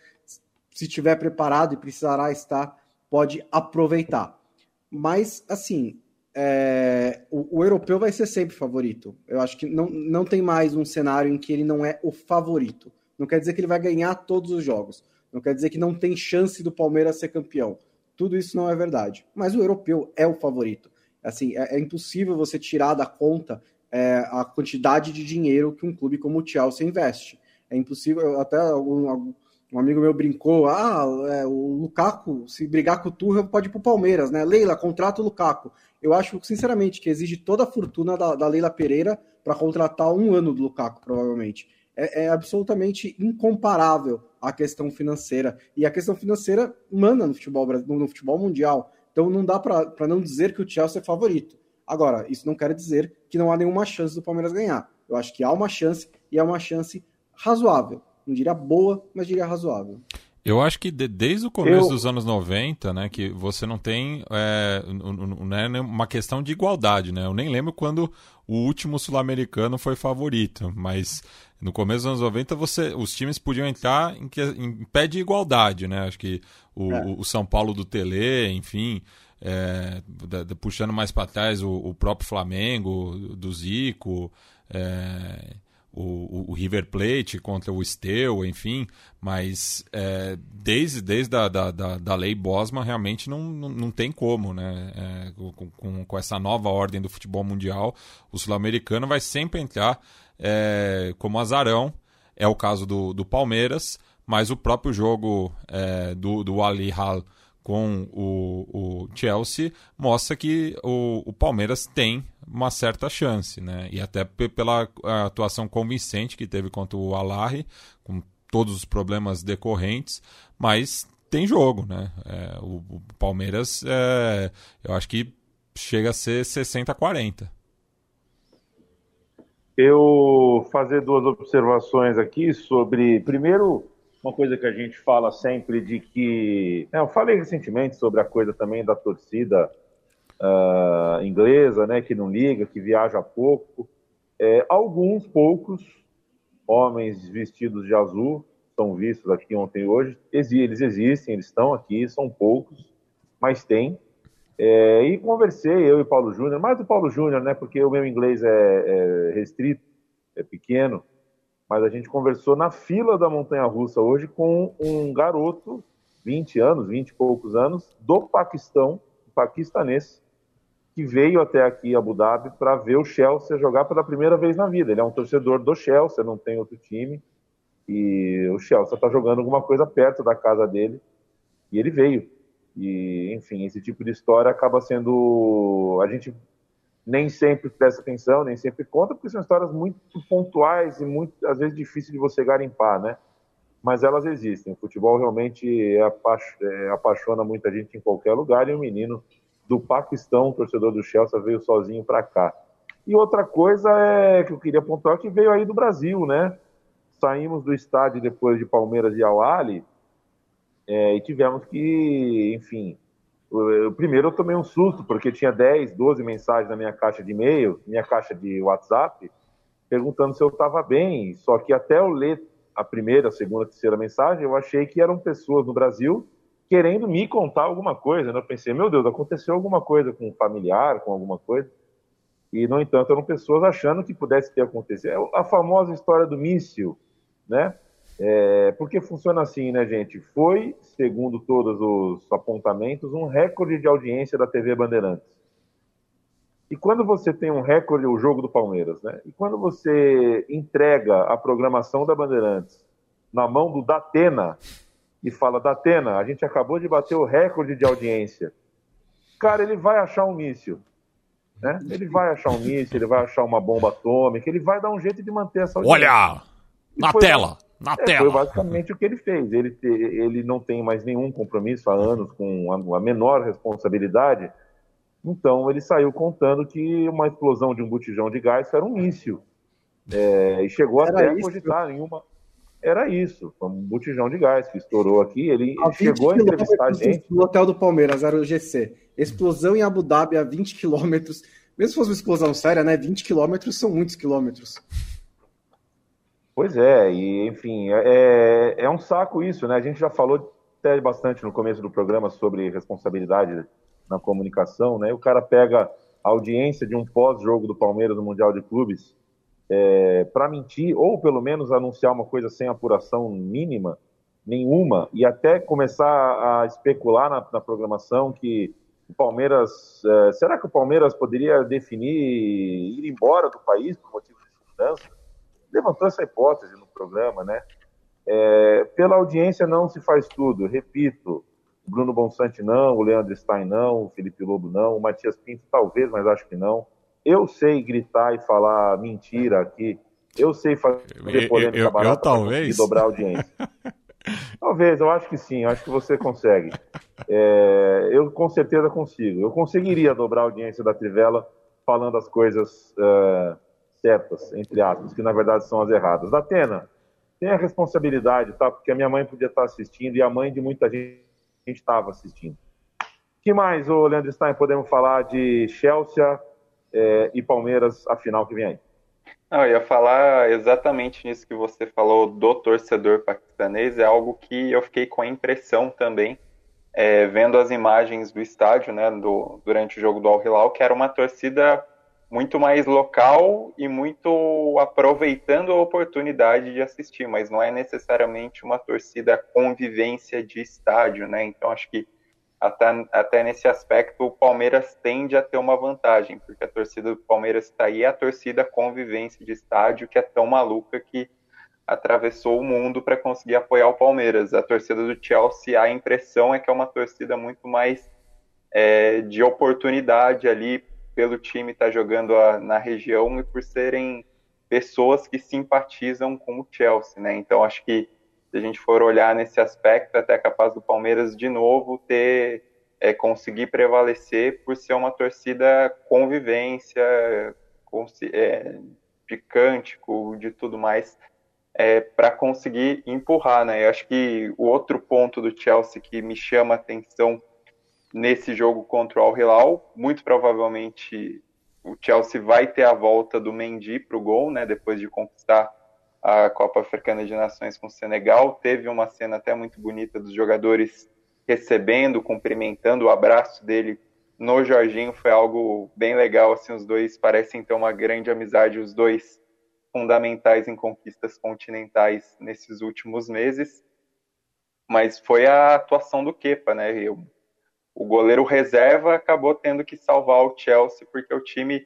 [SPEAKER 5] se tiver preparado e precisará estar, pode aproveitar. Mas, assim, é, o, o, europeu vai ser sempre favorito. Eu acho que não, não tem mais um cenário em que ele não é o favorito. Não quer dizer que ele vai ganhar todos os jogos. Não quer dizer que não tem chance do Palmeiras ser campeão. Tudo isso não é verdade. Mas o europeu é o favorito. Assim, é, é impossível você tirar da conta é, a quantidade de dinheiro que um clube como o Chelsea investe. É impossível, até algum, um amigo meu brincou, ah, é, o Lukaku, se brigar com o Tuchel, pode ir pro Palmeiras, né? Leila, contrata o Lukaku. Eu acho, sinceramente, que exige toda a fortuna da, da Leila Pereira para contratar um ano do Lukaku, provavelmente. É, é, absolutamente incomparável a questão financeira. E a questão financeira manda no futebol, no, no futebol mundial. Então não dá para não dizer que o Chelsea é favorito. Agora, isso não quer dizer que não há nenhuma chance do Palmeiras ganhar. Eu acho que há uma chance e é uma chance razoável. Não diria boa, mas diria razoável.
[SPEAKER 4] Eu acho que de, desde o começo eu... dos anos 90, né, que você não tem é, né, uma questão de igualdade, né? Eu nem lembro quando o último sul-americano foi favorito, mas no começo dos anos 90 você, os times podiam entrar em, em pé de igualdade, né? Acho que o, é. o São Paulo do Tele, enfim, é, da, da, puxando mais para trás o, o, próprio Flamengo do Zico. É, o, o, River Plate contra o Steel, enfim, mas é, desde, desde a da, da, da lei Bosman realmente não, não, não tem como, né? É, com, com essa nova ordem do futebol mundial, o sul-americano vai sempre entrar é, como azarão, é o caso do, do Palmeiras, mas o próprio jogo é, do, do Ali Hal com o, o Chelsea mostra que o, o Palmeiras tem uma certa chance, né? E até pela atuação convincente que teve contra o Alahi, com todos os problemas decorrentes, mas tem jogo, né? É, o, o, Palmeiras, é, eu acho que chega a ser 60-40.
[SPEAKER 1] Eu fazer duas observações aqui sobre, primeiro, uma coisa que a gente fala sempre de que. É, eu falei recentemente sobre a coisa também da torcida uh, inglesa, né, que não liga, que viaja pouco. É, alguns poucos homens vestidos de azul são vistos aqui ontem e hoje. Eles existem, eles estão aqui, são poucos, mas tem. É, e conversei, eu e Paulo Júnior, mais do Paulo Júnior, né, porque o meu inglês é, é restrito, é pequeno mas a gente conversou na fila da Montanha Russa hoje com um garoto, 20 anos, 20 e poucos anos, do Paquistão, paquistanês, que veio até aqui Abu Dhabi para ver o Chelsea jogar pela primeira vez na vida. Ele é um torcedor do Chelsea, não tem outro time, e o Chelsea está jogando alguma coisa perto da casa dele, e ele veio. E, enfim, esse tipo de história acaba sendo. A gente nem sempre presta atenção, nem sempre conta, porque são histórias muito pontuais e muito, às vezes, difíceis de você garimpar, né? Mas elas existem. O futebol realmente é, é, apaixona muita gente em qualquer lugar e o menino do Paquistão, torcedor do Chelsea, veio sozinho para cá. E outra coisa é que eu queria pontuar que veio aí do Brasil, né? Saímos do estádio depois de Palmeiras e Al Ali é, e tivemos que, enfim, primeiro eu tomei um susto, porque tinha 10, 12 mensagens na minha caixa de e-mail, minha caixa de WhatsApp, perguntando se eu estava bem. Só que até eu ler a primeira, a segunda, a terceira mensagem, eu achei que eram pessoas no Brasil querendo me contar alguma coisa. Né? Eu pensei, meu Deus, aconteceu alguma coisa com um familiar, com alguma coisa. E, no entanto, eram pessoas achando que pudesse ter acontecido. É a famosa história do míssil, né? É, porque funciona assim, né, gente? Foi, segundo todos os apontamentos, um recorde de audiência da TV Bandeirantes. E quando você tem um recorde, o jogo do Palmeiras, né? E quando você entrega a programação da Bandeirantes na mão do Datena e fala, Datena, a gente acabou de bater o recorde de audiência. Cara, ele vai achar um míssil. Né? Ele vai achar um míssil, ele vai achar uma bomba atômica, ele vai dar um jeito de manter essa
[SPEAKER 4] audiência. Olha! Na tela! Na é, tela.
[SPEAKER 1] Foi basicamente o que ele fez. Ele, te, ele não tem mais nenhum compromisso há anos com a, a, menor responsabilidade. Então ele saiu contando que uma explosão de um botijão de gás era um míssil. É, e chegou era até isso? a cogitar em uma. Era isso, um botijão de gás que estourou aqui. Ele a chegou a entrevistar a gente.
[SPEAKER 5] No hotel do Palmeiras, era o GC. Explosão em Abu Dhabi a 20 quilômetros. Mesmo se fosse uma explosão séria, né? 20 quilômetros são muitos quilômetros.
[SPEAKER 1] Pois é, e enfim, é, é, é um saco isso, né? A gente já falou série bastante no começo do programa sobre responsabilidade na comunicação, né? O cara pega a audiência de um pós-jogo do Palmeiras no Mundial de Clubes é, para mentir, ou pelo menos anunciar uma coisa sem apuração mínima, nenhuma, e até começar a especular na, na programação que o Palmeiras. É, será que o Palmeiras poderia definir ir embora do país por motivo de segurança? Levantou essa hipótese no programa, né? É, pela audiência não se faz tudo, repito. Bruno Bonsante não, o Leandro Stein não, o Felipe Lobo não, o Matias Pinto talvez, mas acho que não. Eu sei gritar e falar mentira aqui. Eu sei fazer polêmica
[SPEAKER 4] eu, eu,
[SPEAKER 1] barata
[SPEAKER 4] eu, talvez.
[SPEAKER 1] e dobrar a audiência. talvez, eu acho que sim, acho que você consegue. É, eu com certeza consigo. Eu conseguiria dobrar a audiência da Trivela falando as coisas uh, certas, entre aspas, que na verdade são as erradas. Datena, tem a responsabilidade, tá? Porque a minha mãe podia estar assistindo e a mãe de muita gente estava assistindo. Que mais, ô Leandro Stein, podemos falar de Chelsea é, e Palmeiras, a final que vem aí?
[SPEAKER 3] Não, eu ia falar exatamente nisso que você falou do torcedor paquistanês, é algo que eu fiquei com a impressão também, é, vendo as imagens do estádio, né, do, durante o jogo do Al Hilal, que era uma torcida muito mais local e muito aproveitando a oportunidade de assistir, mas não é necessariamente uma torcida convivência de estádio, né? Então acho que até, até nesse aspecto o Palmeiras tende a ter uma vantagem, porque a torcida do Palmeiras está aí, a torcida convivência de estádio que é tão maluca que atravessou o mundo para conseguir apoiar o Palmeiras. A torcida do Chelsea, a impressão é que é uma torcida muito mais é, de oportunidade ali pelo time estar tá jogando a, na região e por serem pessoas que simpatizam com o Chelsea, né? Então acho que se a gente for olhar nesse aspecto, é até capaz do Palmeiras de novo ter é, conseguir prevalecer por ser uma torcida convivência, é, de cântico, de tudo mais, é, para conseguir empurrar, né? Eu acho que o outro ponto do Chelsea que me chama atenção nesse jogo contra o Al Hilal. Muito provavelmente o Chelsea vai ter a volta do Mendy para o gol, né, depois de conquistar a Copa Africana de Nações com o Senegal. Teve uma cena até muito bonita dos jogadores recebendo, cumprimentando o abraço dele no Jorginho. Foi algo bem legal. Assim, os dois parecem ter uma grande amizade, os dois fundamentais em conquistas continentais nesses últimos meses. Mas foi a atuação do Kepa, né? Eu o goleiro reserva acabou tendo que salvar o Chelsea porque o time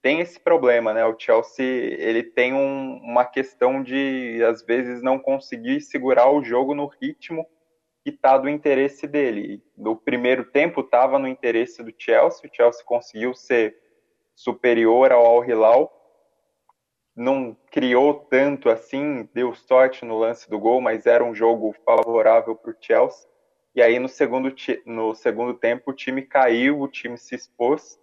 [SPEAKER 3] tem esse problema, né? O Chelsea ele tem um, uma questão de às vezes não conseguir segurar o jogo no ritmo que está do interesse dele. No primeiro tempo estava no interesse do Chelsea, o Chelsea conseguiu ser superior ao Al Hilal, não criou tanto assim, deu sorte no lance do gol, mas era um jogo favorável para o Chelsea. E aí no segundo, no segundo tempo o time caiu, o time se expôs,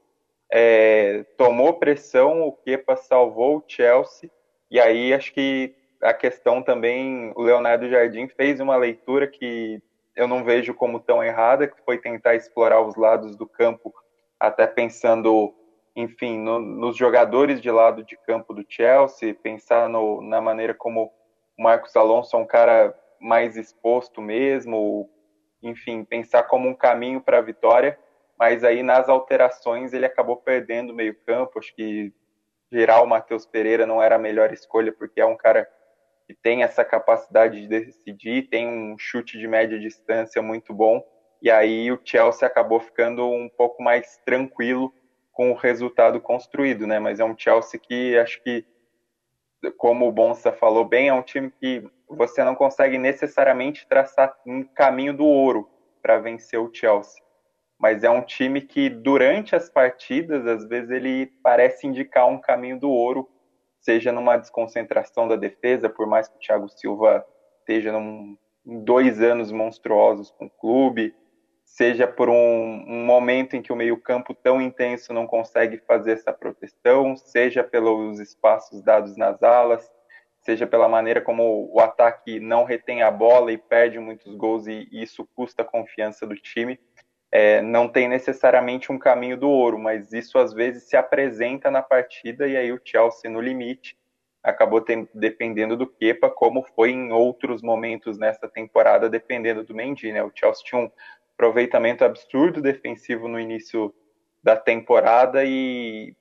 [SPEAKER 3] é, tomou pressão, o Kepa salvou o Chelsea. E aí acho que a questão também, o Leonardo Jardim fez uma leitura que eu não vejo como tão errada, que foi tentar explorar os lados do campo, até pensando, enfim, no, nos jogadores de lado de campo do Chelsea, pensar no, na maneira como o Marcos Alonso é um cara mais exposto mesmo, enfim, pensar como um caminho para a vitória, mas aí nas alterações ele acabou perdendo o meio-campo. Acho que geral o Matheus Pereira não era a melhor escolha, porque é um cara que tem essa capacidade de decidir, tem um chute de média distância muito bom, e aí o Chelsea acabou ficando um pouco mais tranquilo com o resultado construído, né? Mas é um Chelsea que acho que, como o Bonsa falou bem, é um time que você não consegue necessariamente traçar um caminho do ouro para vencer o Chelsea. Mas é um time que, durante as partidas, às vezes ele parece indicar um caminho do ouro, seja numa desconcentração da defesa, por mais que o Thiago Silva esteja em dois anos monstruosos com o clube, seja por um, um momento em que o meio-campo tão intenso não consegue fazer essa proteção, seja pelos espaços dados nas alas seja pela maneira como o ataque não retém a bola e perde muitos gols e isso custa a confiança do time. É, não tem necessariamente um caminho do ouro, mas isso às vezes se apresenta na partida e aí o Chelsea no limite acabou tem, dependendo do Kepa, como foi em outros momentos nessa temporada, dependendo do Mendy, né? O Chelsea tinha um aproveitamento absurdo defensivo no início da temporada e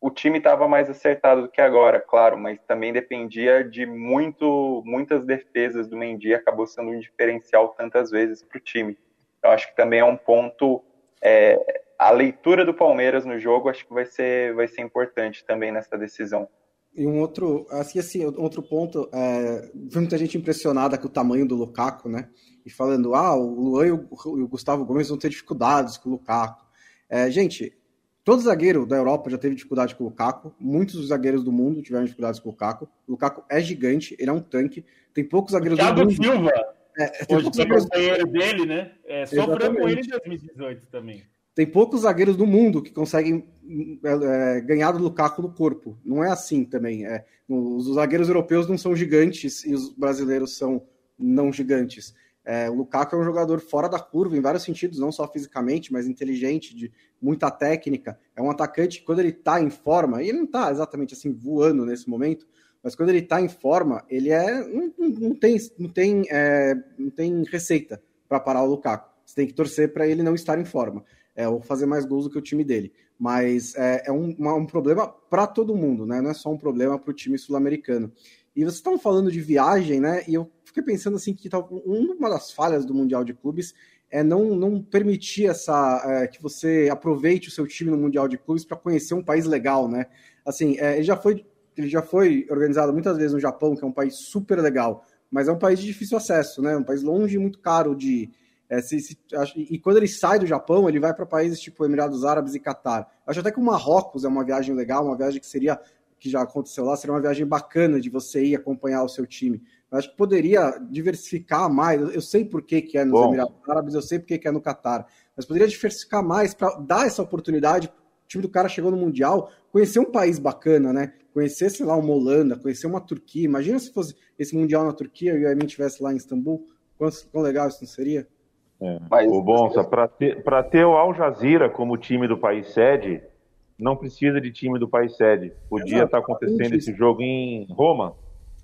[SPEAKER 3] o time estava mais acertado do que agora, claro, mas também dependia de muito, muitas defesas do Mendy, acabou sendo um diferencial tantas vezes para o time. Eu acho que também é um ponto, é, a leitura do Palmeiras no jogo, acho que vai ser, vai ser importante também nessa decisão.
[SPEAKER 5] E um outro, assim, assim, outro ponto, é, vi muita gente impressionada com o tamanho do Lukaku, né? E falando, ah, o Luan e o, Gustavo Gomes vão ter dificuldades com o Lukaku. É, gente, todo zagueiro da Europa já teve dificuldade com o Lukaku, muitos dos zagueiros do mundo tiveram dificuldades com o Lukaku. O Lukaku é gigante, ele é um tanque, tem poucos zagueiros
[SPEAKER 2] Thiago
[SPEAKER 5] do mundo...
[SPEAKER 2] Silva,
[SPEAKER 5] é, tem
[SPEAKER 2] hoje é
[SPEAKER 5] zagueiros...
[SPEAKER 2] companheiro dele, né? É, sofreu com ele em 2018 também.
[SPEAKER 5] Tem poucos zagueiros do mundo que conseguem é, ganhar do Lukaku no corpo. Não é assim também. É, os zagueiros europeus não são gigantes e os brasileiros são não gigantes. É, o Lukaku é um jogador fora da curva em vários sentidos, não só fisicamente, mas inteligente, de muita técnica. É um atacante que, quando ele está em forma, e ele não está exatamente assim voando nesse momento, mas quando ele está em forma, ele é não, não tem, não tem, é, não tem receita para parar o Lukaku. Você tem que torcer para ele não estar em forma é, ou fazer mais gols do que o time dele. Mas é, é um, uma, um, problema para todo mundo, né? Não é só um problema para o time sul-americano. E vocês estavam falando de viagem, né? E eu fiquei pensando assim que uma das falhas do Mundial de Clubes é não, não permitir essa é, que você aproveite o seu time no Mundial de Clubes para conhecer um país legal, né? Assim, é, ele já foi ele já foi organizado muitas vezes no Japão, que é um país super legal, mas é um país de difícil acesso, né? Um país longe e muito caro de é, se, se, e quando ele sai do Japão, ele vai para países tipo Emirados Árabes e Catar. Acho até que o Marrocos é uma viagem legal, uma viagem que seria, que já aconteceu lá, seria uma viagem bacana de você ir acompanhar o seu time. Eu acho que poderia diversificar mais. Eu sei por que, que é nos Bom. Emirados Árabes, eu sei por que, que é no Catar, mas poderia diversificar mais para dar essa oportunidade. O time do cara chegou no Mundial, conhecer um país bacana, né? Conhecer, sei lá, uma Holanda, conhecer uma Turquia. Imagina se fosse esse Mundial na Turquia e o Yamin estivesse lá em Istambul. Quão, quão legal isso não seria?
[SPEAKER 1] É. Mas, o Bonsa, para ter, ter o Al Jazeera como time do país sede, não precisa de time do país sede. Podia estar tá acontecendo esse jogo em Roma.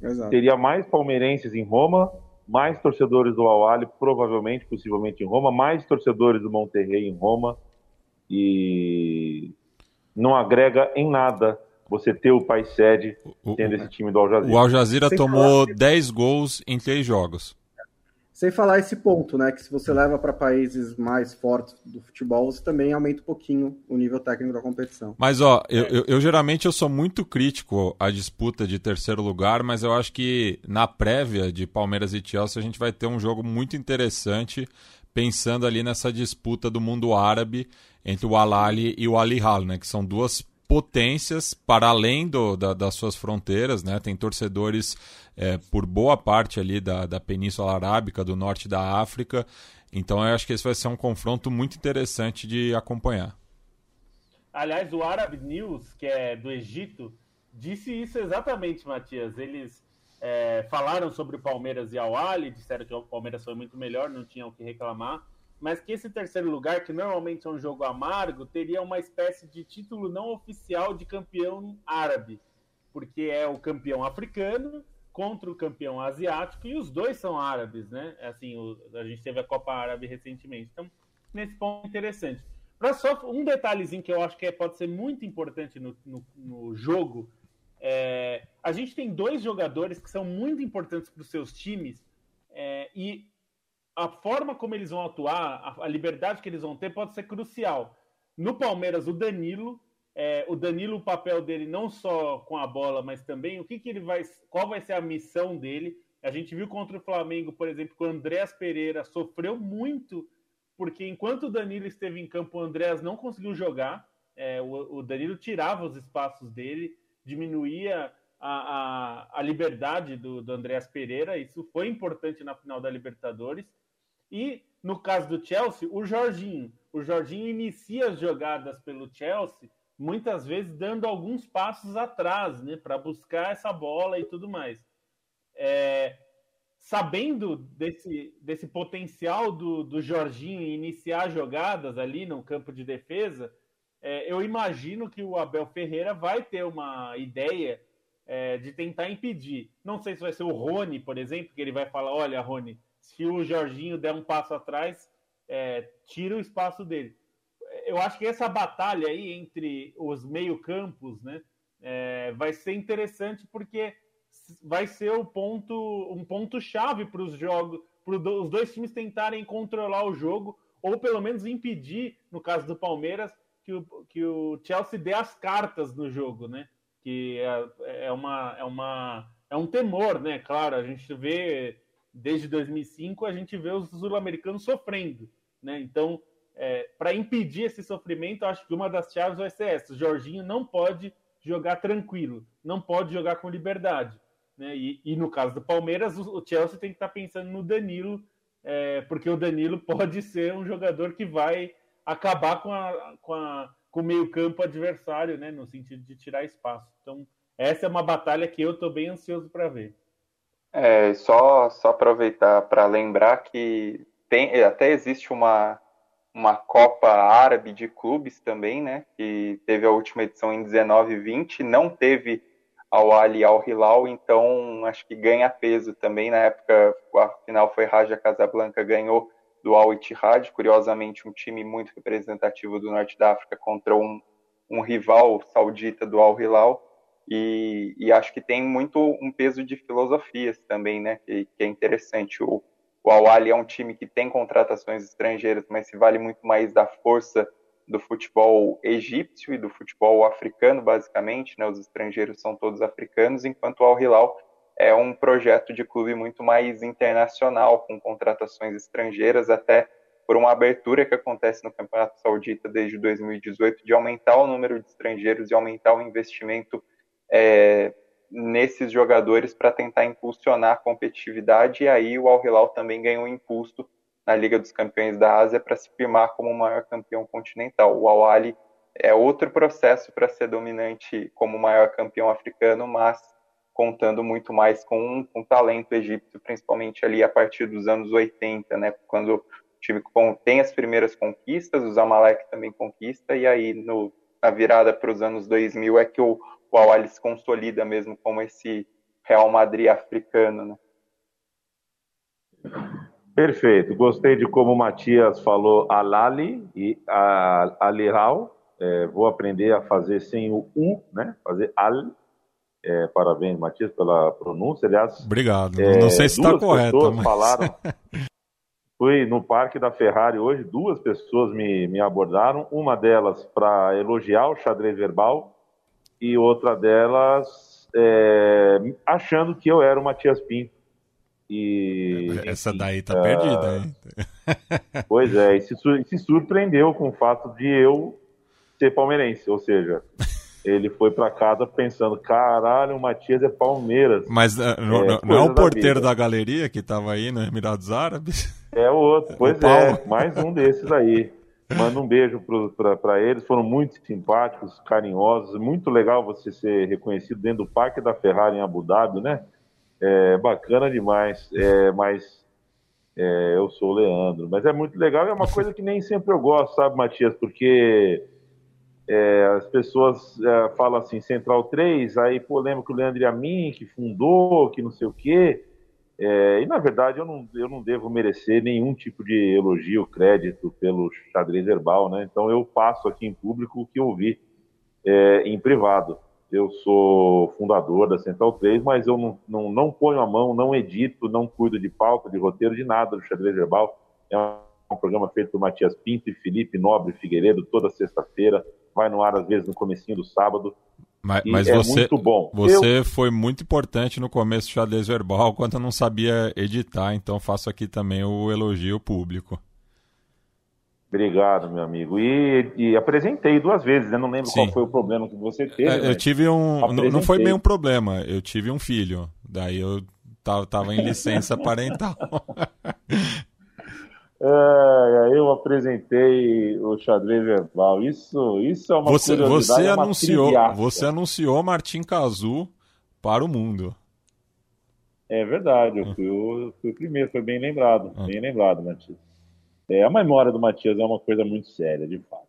[SPEAKER 1] Exato. Teria mais palmeirenses em Roma, mais torcedores do Al provavelmente, possivelmente em Roma, mais torcedores do Monterrey em Roma. E não agrega em nada você ter o país sede tendo esse time do Al Jazeera.
[SPEAKER 4] O Al Jazeera tomou 10 gols em 3 jogos.
[SPEAKER 5] Sem falar esse ponto, né? Que se você leva para países mais fortes do futebol, você também aumenta um pouquinho o nível técnico da competição.
[SPEAKER 4] Mas, ó, eu, eu, eu, geralmente eu sou muito crítico à disputa de terceiro lugar, mas eu acho que na prévia de Palmeiras e Chelsea a gente vai ter um jogo muito interessante, pensando ali nessa disputa do mundo árabe entre o Al-Ali e o Al-Hilal, né? Que são duas potências para além do, da, das suas fronteiras, né? Tem torcedores é, por boa parte ali da, da Península Arábica, do norte da África. Então eu acho que esse vai ser um confronto muito interessante de acompanhar.
[SPEAKER 2] Aliás, o Arab News, que é do Egito, disse isso exatamente, Matias. Eles é, falaram sobre o Palmeiras e Al Ali, disseram que o Palmeiras foi muito melhor, não tinham o que reclamar, mas que esse terceiro lugar, que normalmente é um jogo amargo, teria uma espécie de título não oficial de campeão árabe, porque é o campeão africano contra o campeão asiático e os dois são árabes, né? Assim, o, a gente teve a Copa Árabe recentemente. Então, nesse ponto interessante. Para só um detalhezinho que eu acho que é, pode ser muito importante no, no, no jogo, é, a gente tem dois jogadores que são muito importantes para os seus times é, e a forma como eles vão atuar, a, a liberdade que eles vão ter pode ser crucial. No Palmeiras, o Danilo, é, o Danilo, o papel dele não só com a bola, mas também o que, que ele vai, qual vai ser a missão dele. A gente viu contra o Flamengo, por exemplo, que o Andréas Pereira sofreu muito, porque enquanto o Danilo esteve em campo, o Andréas não conseguiu jogar. É, o, o, Danilo tirava os espaços dele, diminuía a, a, a liberdade do, do Andréas Pereira. Isso foi importante na final da Libertadores. E no caso do Chelsea, o Jorginho. O Jorginho inicia as jogadas pelo Chelsea muitas vezes dando alguns passos atrás, né, para buscar essa bola e tudo mais. É, sabendo desse, desse potencial do, do Jorginho iniciar jogadas ali no campo de defesa, é, eu imagino que o Abel Ferreira vai ter uma ideia é, de tentar impedir. Não sei se vai ser o Rony, por exemplo, que ele vai falar: olha, Rony, se o Jorginho der um passo atrás, é, tira o espaço dele. Eu acho que essa batalha aí entre os meio-campos, né, é, vai ser interessante porque vai ser o ponto, um ponto chave para os jogos, para os dois times tentarem controlar o jogo ou pelo menos impedir, no caso do Palmeiras, que o, que o Chelsea dê as cartas no jogo, né? Que é, é, uma, é, uma, é um temor, né? Claro, a gente vê desde 2005 a gente vê os sul-americanos sofrendo, né? Então, é, para impedir esse sofrimento, acho que uma das chaves vai ser essa: o Jorginho não pode jogar tranquilo, não pode jogar com liberdade. Né? E, e no caso do Palmeiras, o, o Chelsea tem que estar tá pensando no Danilo é, porque o Danilo pode ser um jogador que vai acabar com, a, com, a, com o meio-campo adversário, né, no sentido de tirar espaço. Então, essa é uma batalha que eu estou bem ansioso para ver.
[SPEAKER 3] É, só, só aproveitar para lembrar que tem, até existe uma, uma Copa Árabe de clubes também, né? Que teve a última edição em 19 e 20, não teve ao Ali ao Hilal, então acho que ganha peso também. Na época, a final foi Raja Casablanca, ganhou do Al Ittihad, curiosamente um time muito representativo do Norte da África contra um, um rival saudita do Al Hilal, e, e, acho que tem muito um peso de filosofias também, né, que, que é interessante. O, o Al Ali é um time que tem contratações estrangeiras, mas se vale muito mais da força do futebol egípcio e do futebol africano, basicamente, né? Os estrangeiros são todos africanos, enquanto o Al Hilal é um projeto de clube muito mais internacional, com contratações estrangeiras, até por uma abertura que acontece no Campeonato Saudita desde 2018 de aumentar o número de estrangeiros e aumentar o investimento é, nesses jogadores para tentar impulsionar a competitividade. E aí o Al Hilal também ganhou um impulso na Liga dos Campeões da Ásia para se firmar como o maior campeão continental. O Al é outro processo para ser dominante como o maior campeão africano, mas contando muito mais com, com talento egípcio, principalmente ali a partir dos anos 80, né, quando o time tem as primeiras conquistas, o Zamalek também conquista, e aí no, na virada para os anos 2000 é que o, o Al se consolida mesmo como esse Real Madrid africano, né.
[SPEAKER 1] Perfeito. Gostei de como o Matias falou Alali e Alihal. É, vou aprender a fazer sem o U, né? Fazer Al. É, parabéns, Matias, pela pronúncia. Aliás,
[SPEAKER 4] obrigado. É, Não sei se está correto.
[SPEAKER 1] Mas... falaram. Fui no Parque da Ferrari hoje, duas pessoas me, me abordaram. Uma delas para elogiar o xadrez verbal e outra delas é, achando que eu era o Matias Pinto e,
[SPEAKER 4] Essa daí tá uh, perdida, hein?
[SPEAKER 1] Pois é, e se, se surpreendeu com o fato de eu ser palmeirense, ou seja, ele foi para casa pensando, caralho, o Matias é Palmeiras.
[SPEAKER 4] Mas não, é, não é o porteiro da, da, galeria que estava aí no Emirados Árabes?
[SPEAKER 1] É o outro, pois o é, mais um desses aí. Manda um beijo para eles, foram muito simpáticos, carinhosos, muito legal você ser reconhecido dentro do Parque da Ferrari em Abu Dhabi, né? É bacana demais, é, mas é, eu sou o Leandro. Mas é muito legal, é uma coisa que nem sempre eu gosto, sabe, Matias? Porque é, as pessoas é, falam assim, Central 3, aí, pô, lembra que o Leandro e a mim, que fundou, que não sei o quê. É, e na verdade eu não, eu não devo merecer nenhum tipo de elogio, crédito pelo xadrez verbal, né? Então eu passo aqui em público o que eu vi é, em privado. Eu sou fundador da Central 3, mas eu não, não, não ponho a mão, não edito, não cuido de pauta, de roteiro, de nada do xadrez verbal. É um programa feito por Matias Pinto e Felipe Nobre Figueiredo, toda sexta-feira. Vai no ar, às vezes, no comecinho do sábado.
[SPEAKER 4] Mas, mas é você, muito bom. Você eu... foi muito importante no começo do xadrez verbal, quando eu não sabia editar, então faço aqui também o elogio público.
[SPEAKER 1] Obrigado, meu amigo. E, e apresentei duas vezes, eu não lembro Sim. qual foi o problema que você teve.
[SPEAKER 4] É, eu tive um. Não foi bem um problema, eu tive um filho. Daí eu tava em licença parental.
[SPEAKER 1] É, eu apresentei o xadrez verbal. Isso, isso é uma
[SPEAKER 4] você, você é anunciou, Você anunciou Martim Cazu para o mundo.
[SPEAKER 1] É verdade, eu fui, o, fui o primeiro, foi bem lembrado, ah. bem lembrado, Matias. É, a memória do Matias é uma coisa muito séria, de fato.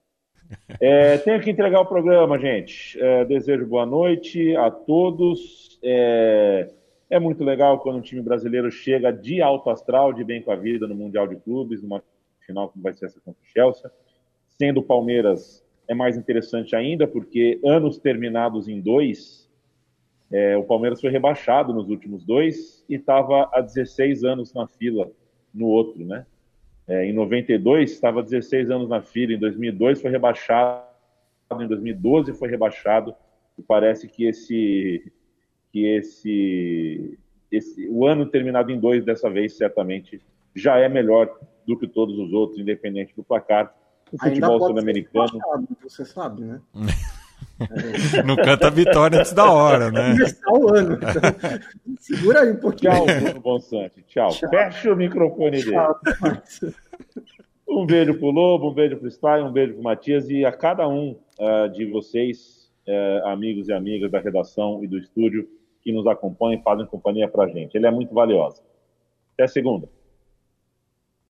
[SPEAKER 1] É, tenho que entregar o programa, gente. É, desejo boa noite a todos. É, é, muito legal quando um time brasileiro chega de alto astral, de bem com a vida no Mundial de Clubes, numa final como vai ser essa contra o Chelsea. Sendo o Palmeiras é mais interessante ainda, porque anos terminados em dois, é, o Palmeiras foi rebaixado nos últimos dois e estava há 16 anos na fila no outro, né? É, em 92 estava 16 anos na fila, em 2002 foi rebaixado, em 2012 foi rebaixado. E parece que esse que esse, esse o ano terminado em dois dessa vez certamente já é melhor do que todos os outros, independente do placar. O futebol sul-americano.
[SPEAKER 5] Você sabe, né?
[SPEAKER 4] Não canta vitória antes da hora, né?
[SPEAKER 5] Começar o ano. Então, segura aí um pouquinho.
[SPEAKER 1] Tchau, Bruno Bonsante. Tchau. Tchau. Fecha o microfone Tchau. dele. Um beijo pro Lobo, um beijo pro Stein, um beijo pro Matias e a cada um uh, de vocês, uh, amigos e amigas da redação e do estúdio, que nos acompanham e fazem companhia pra gente. Ele é muito valiosa. Até segunda.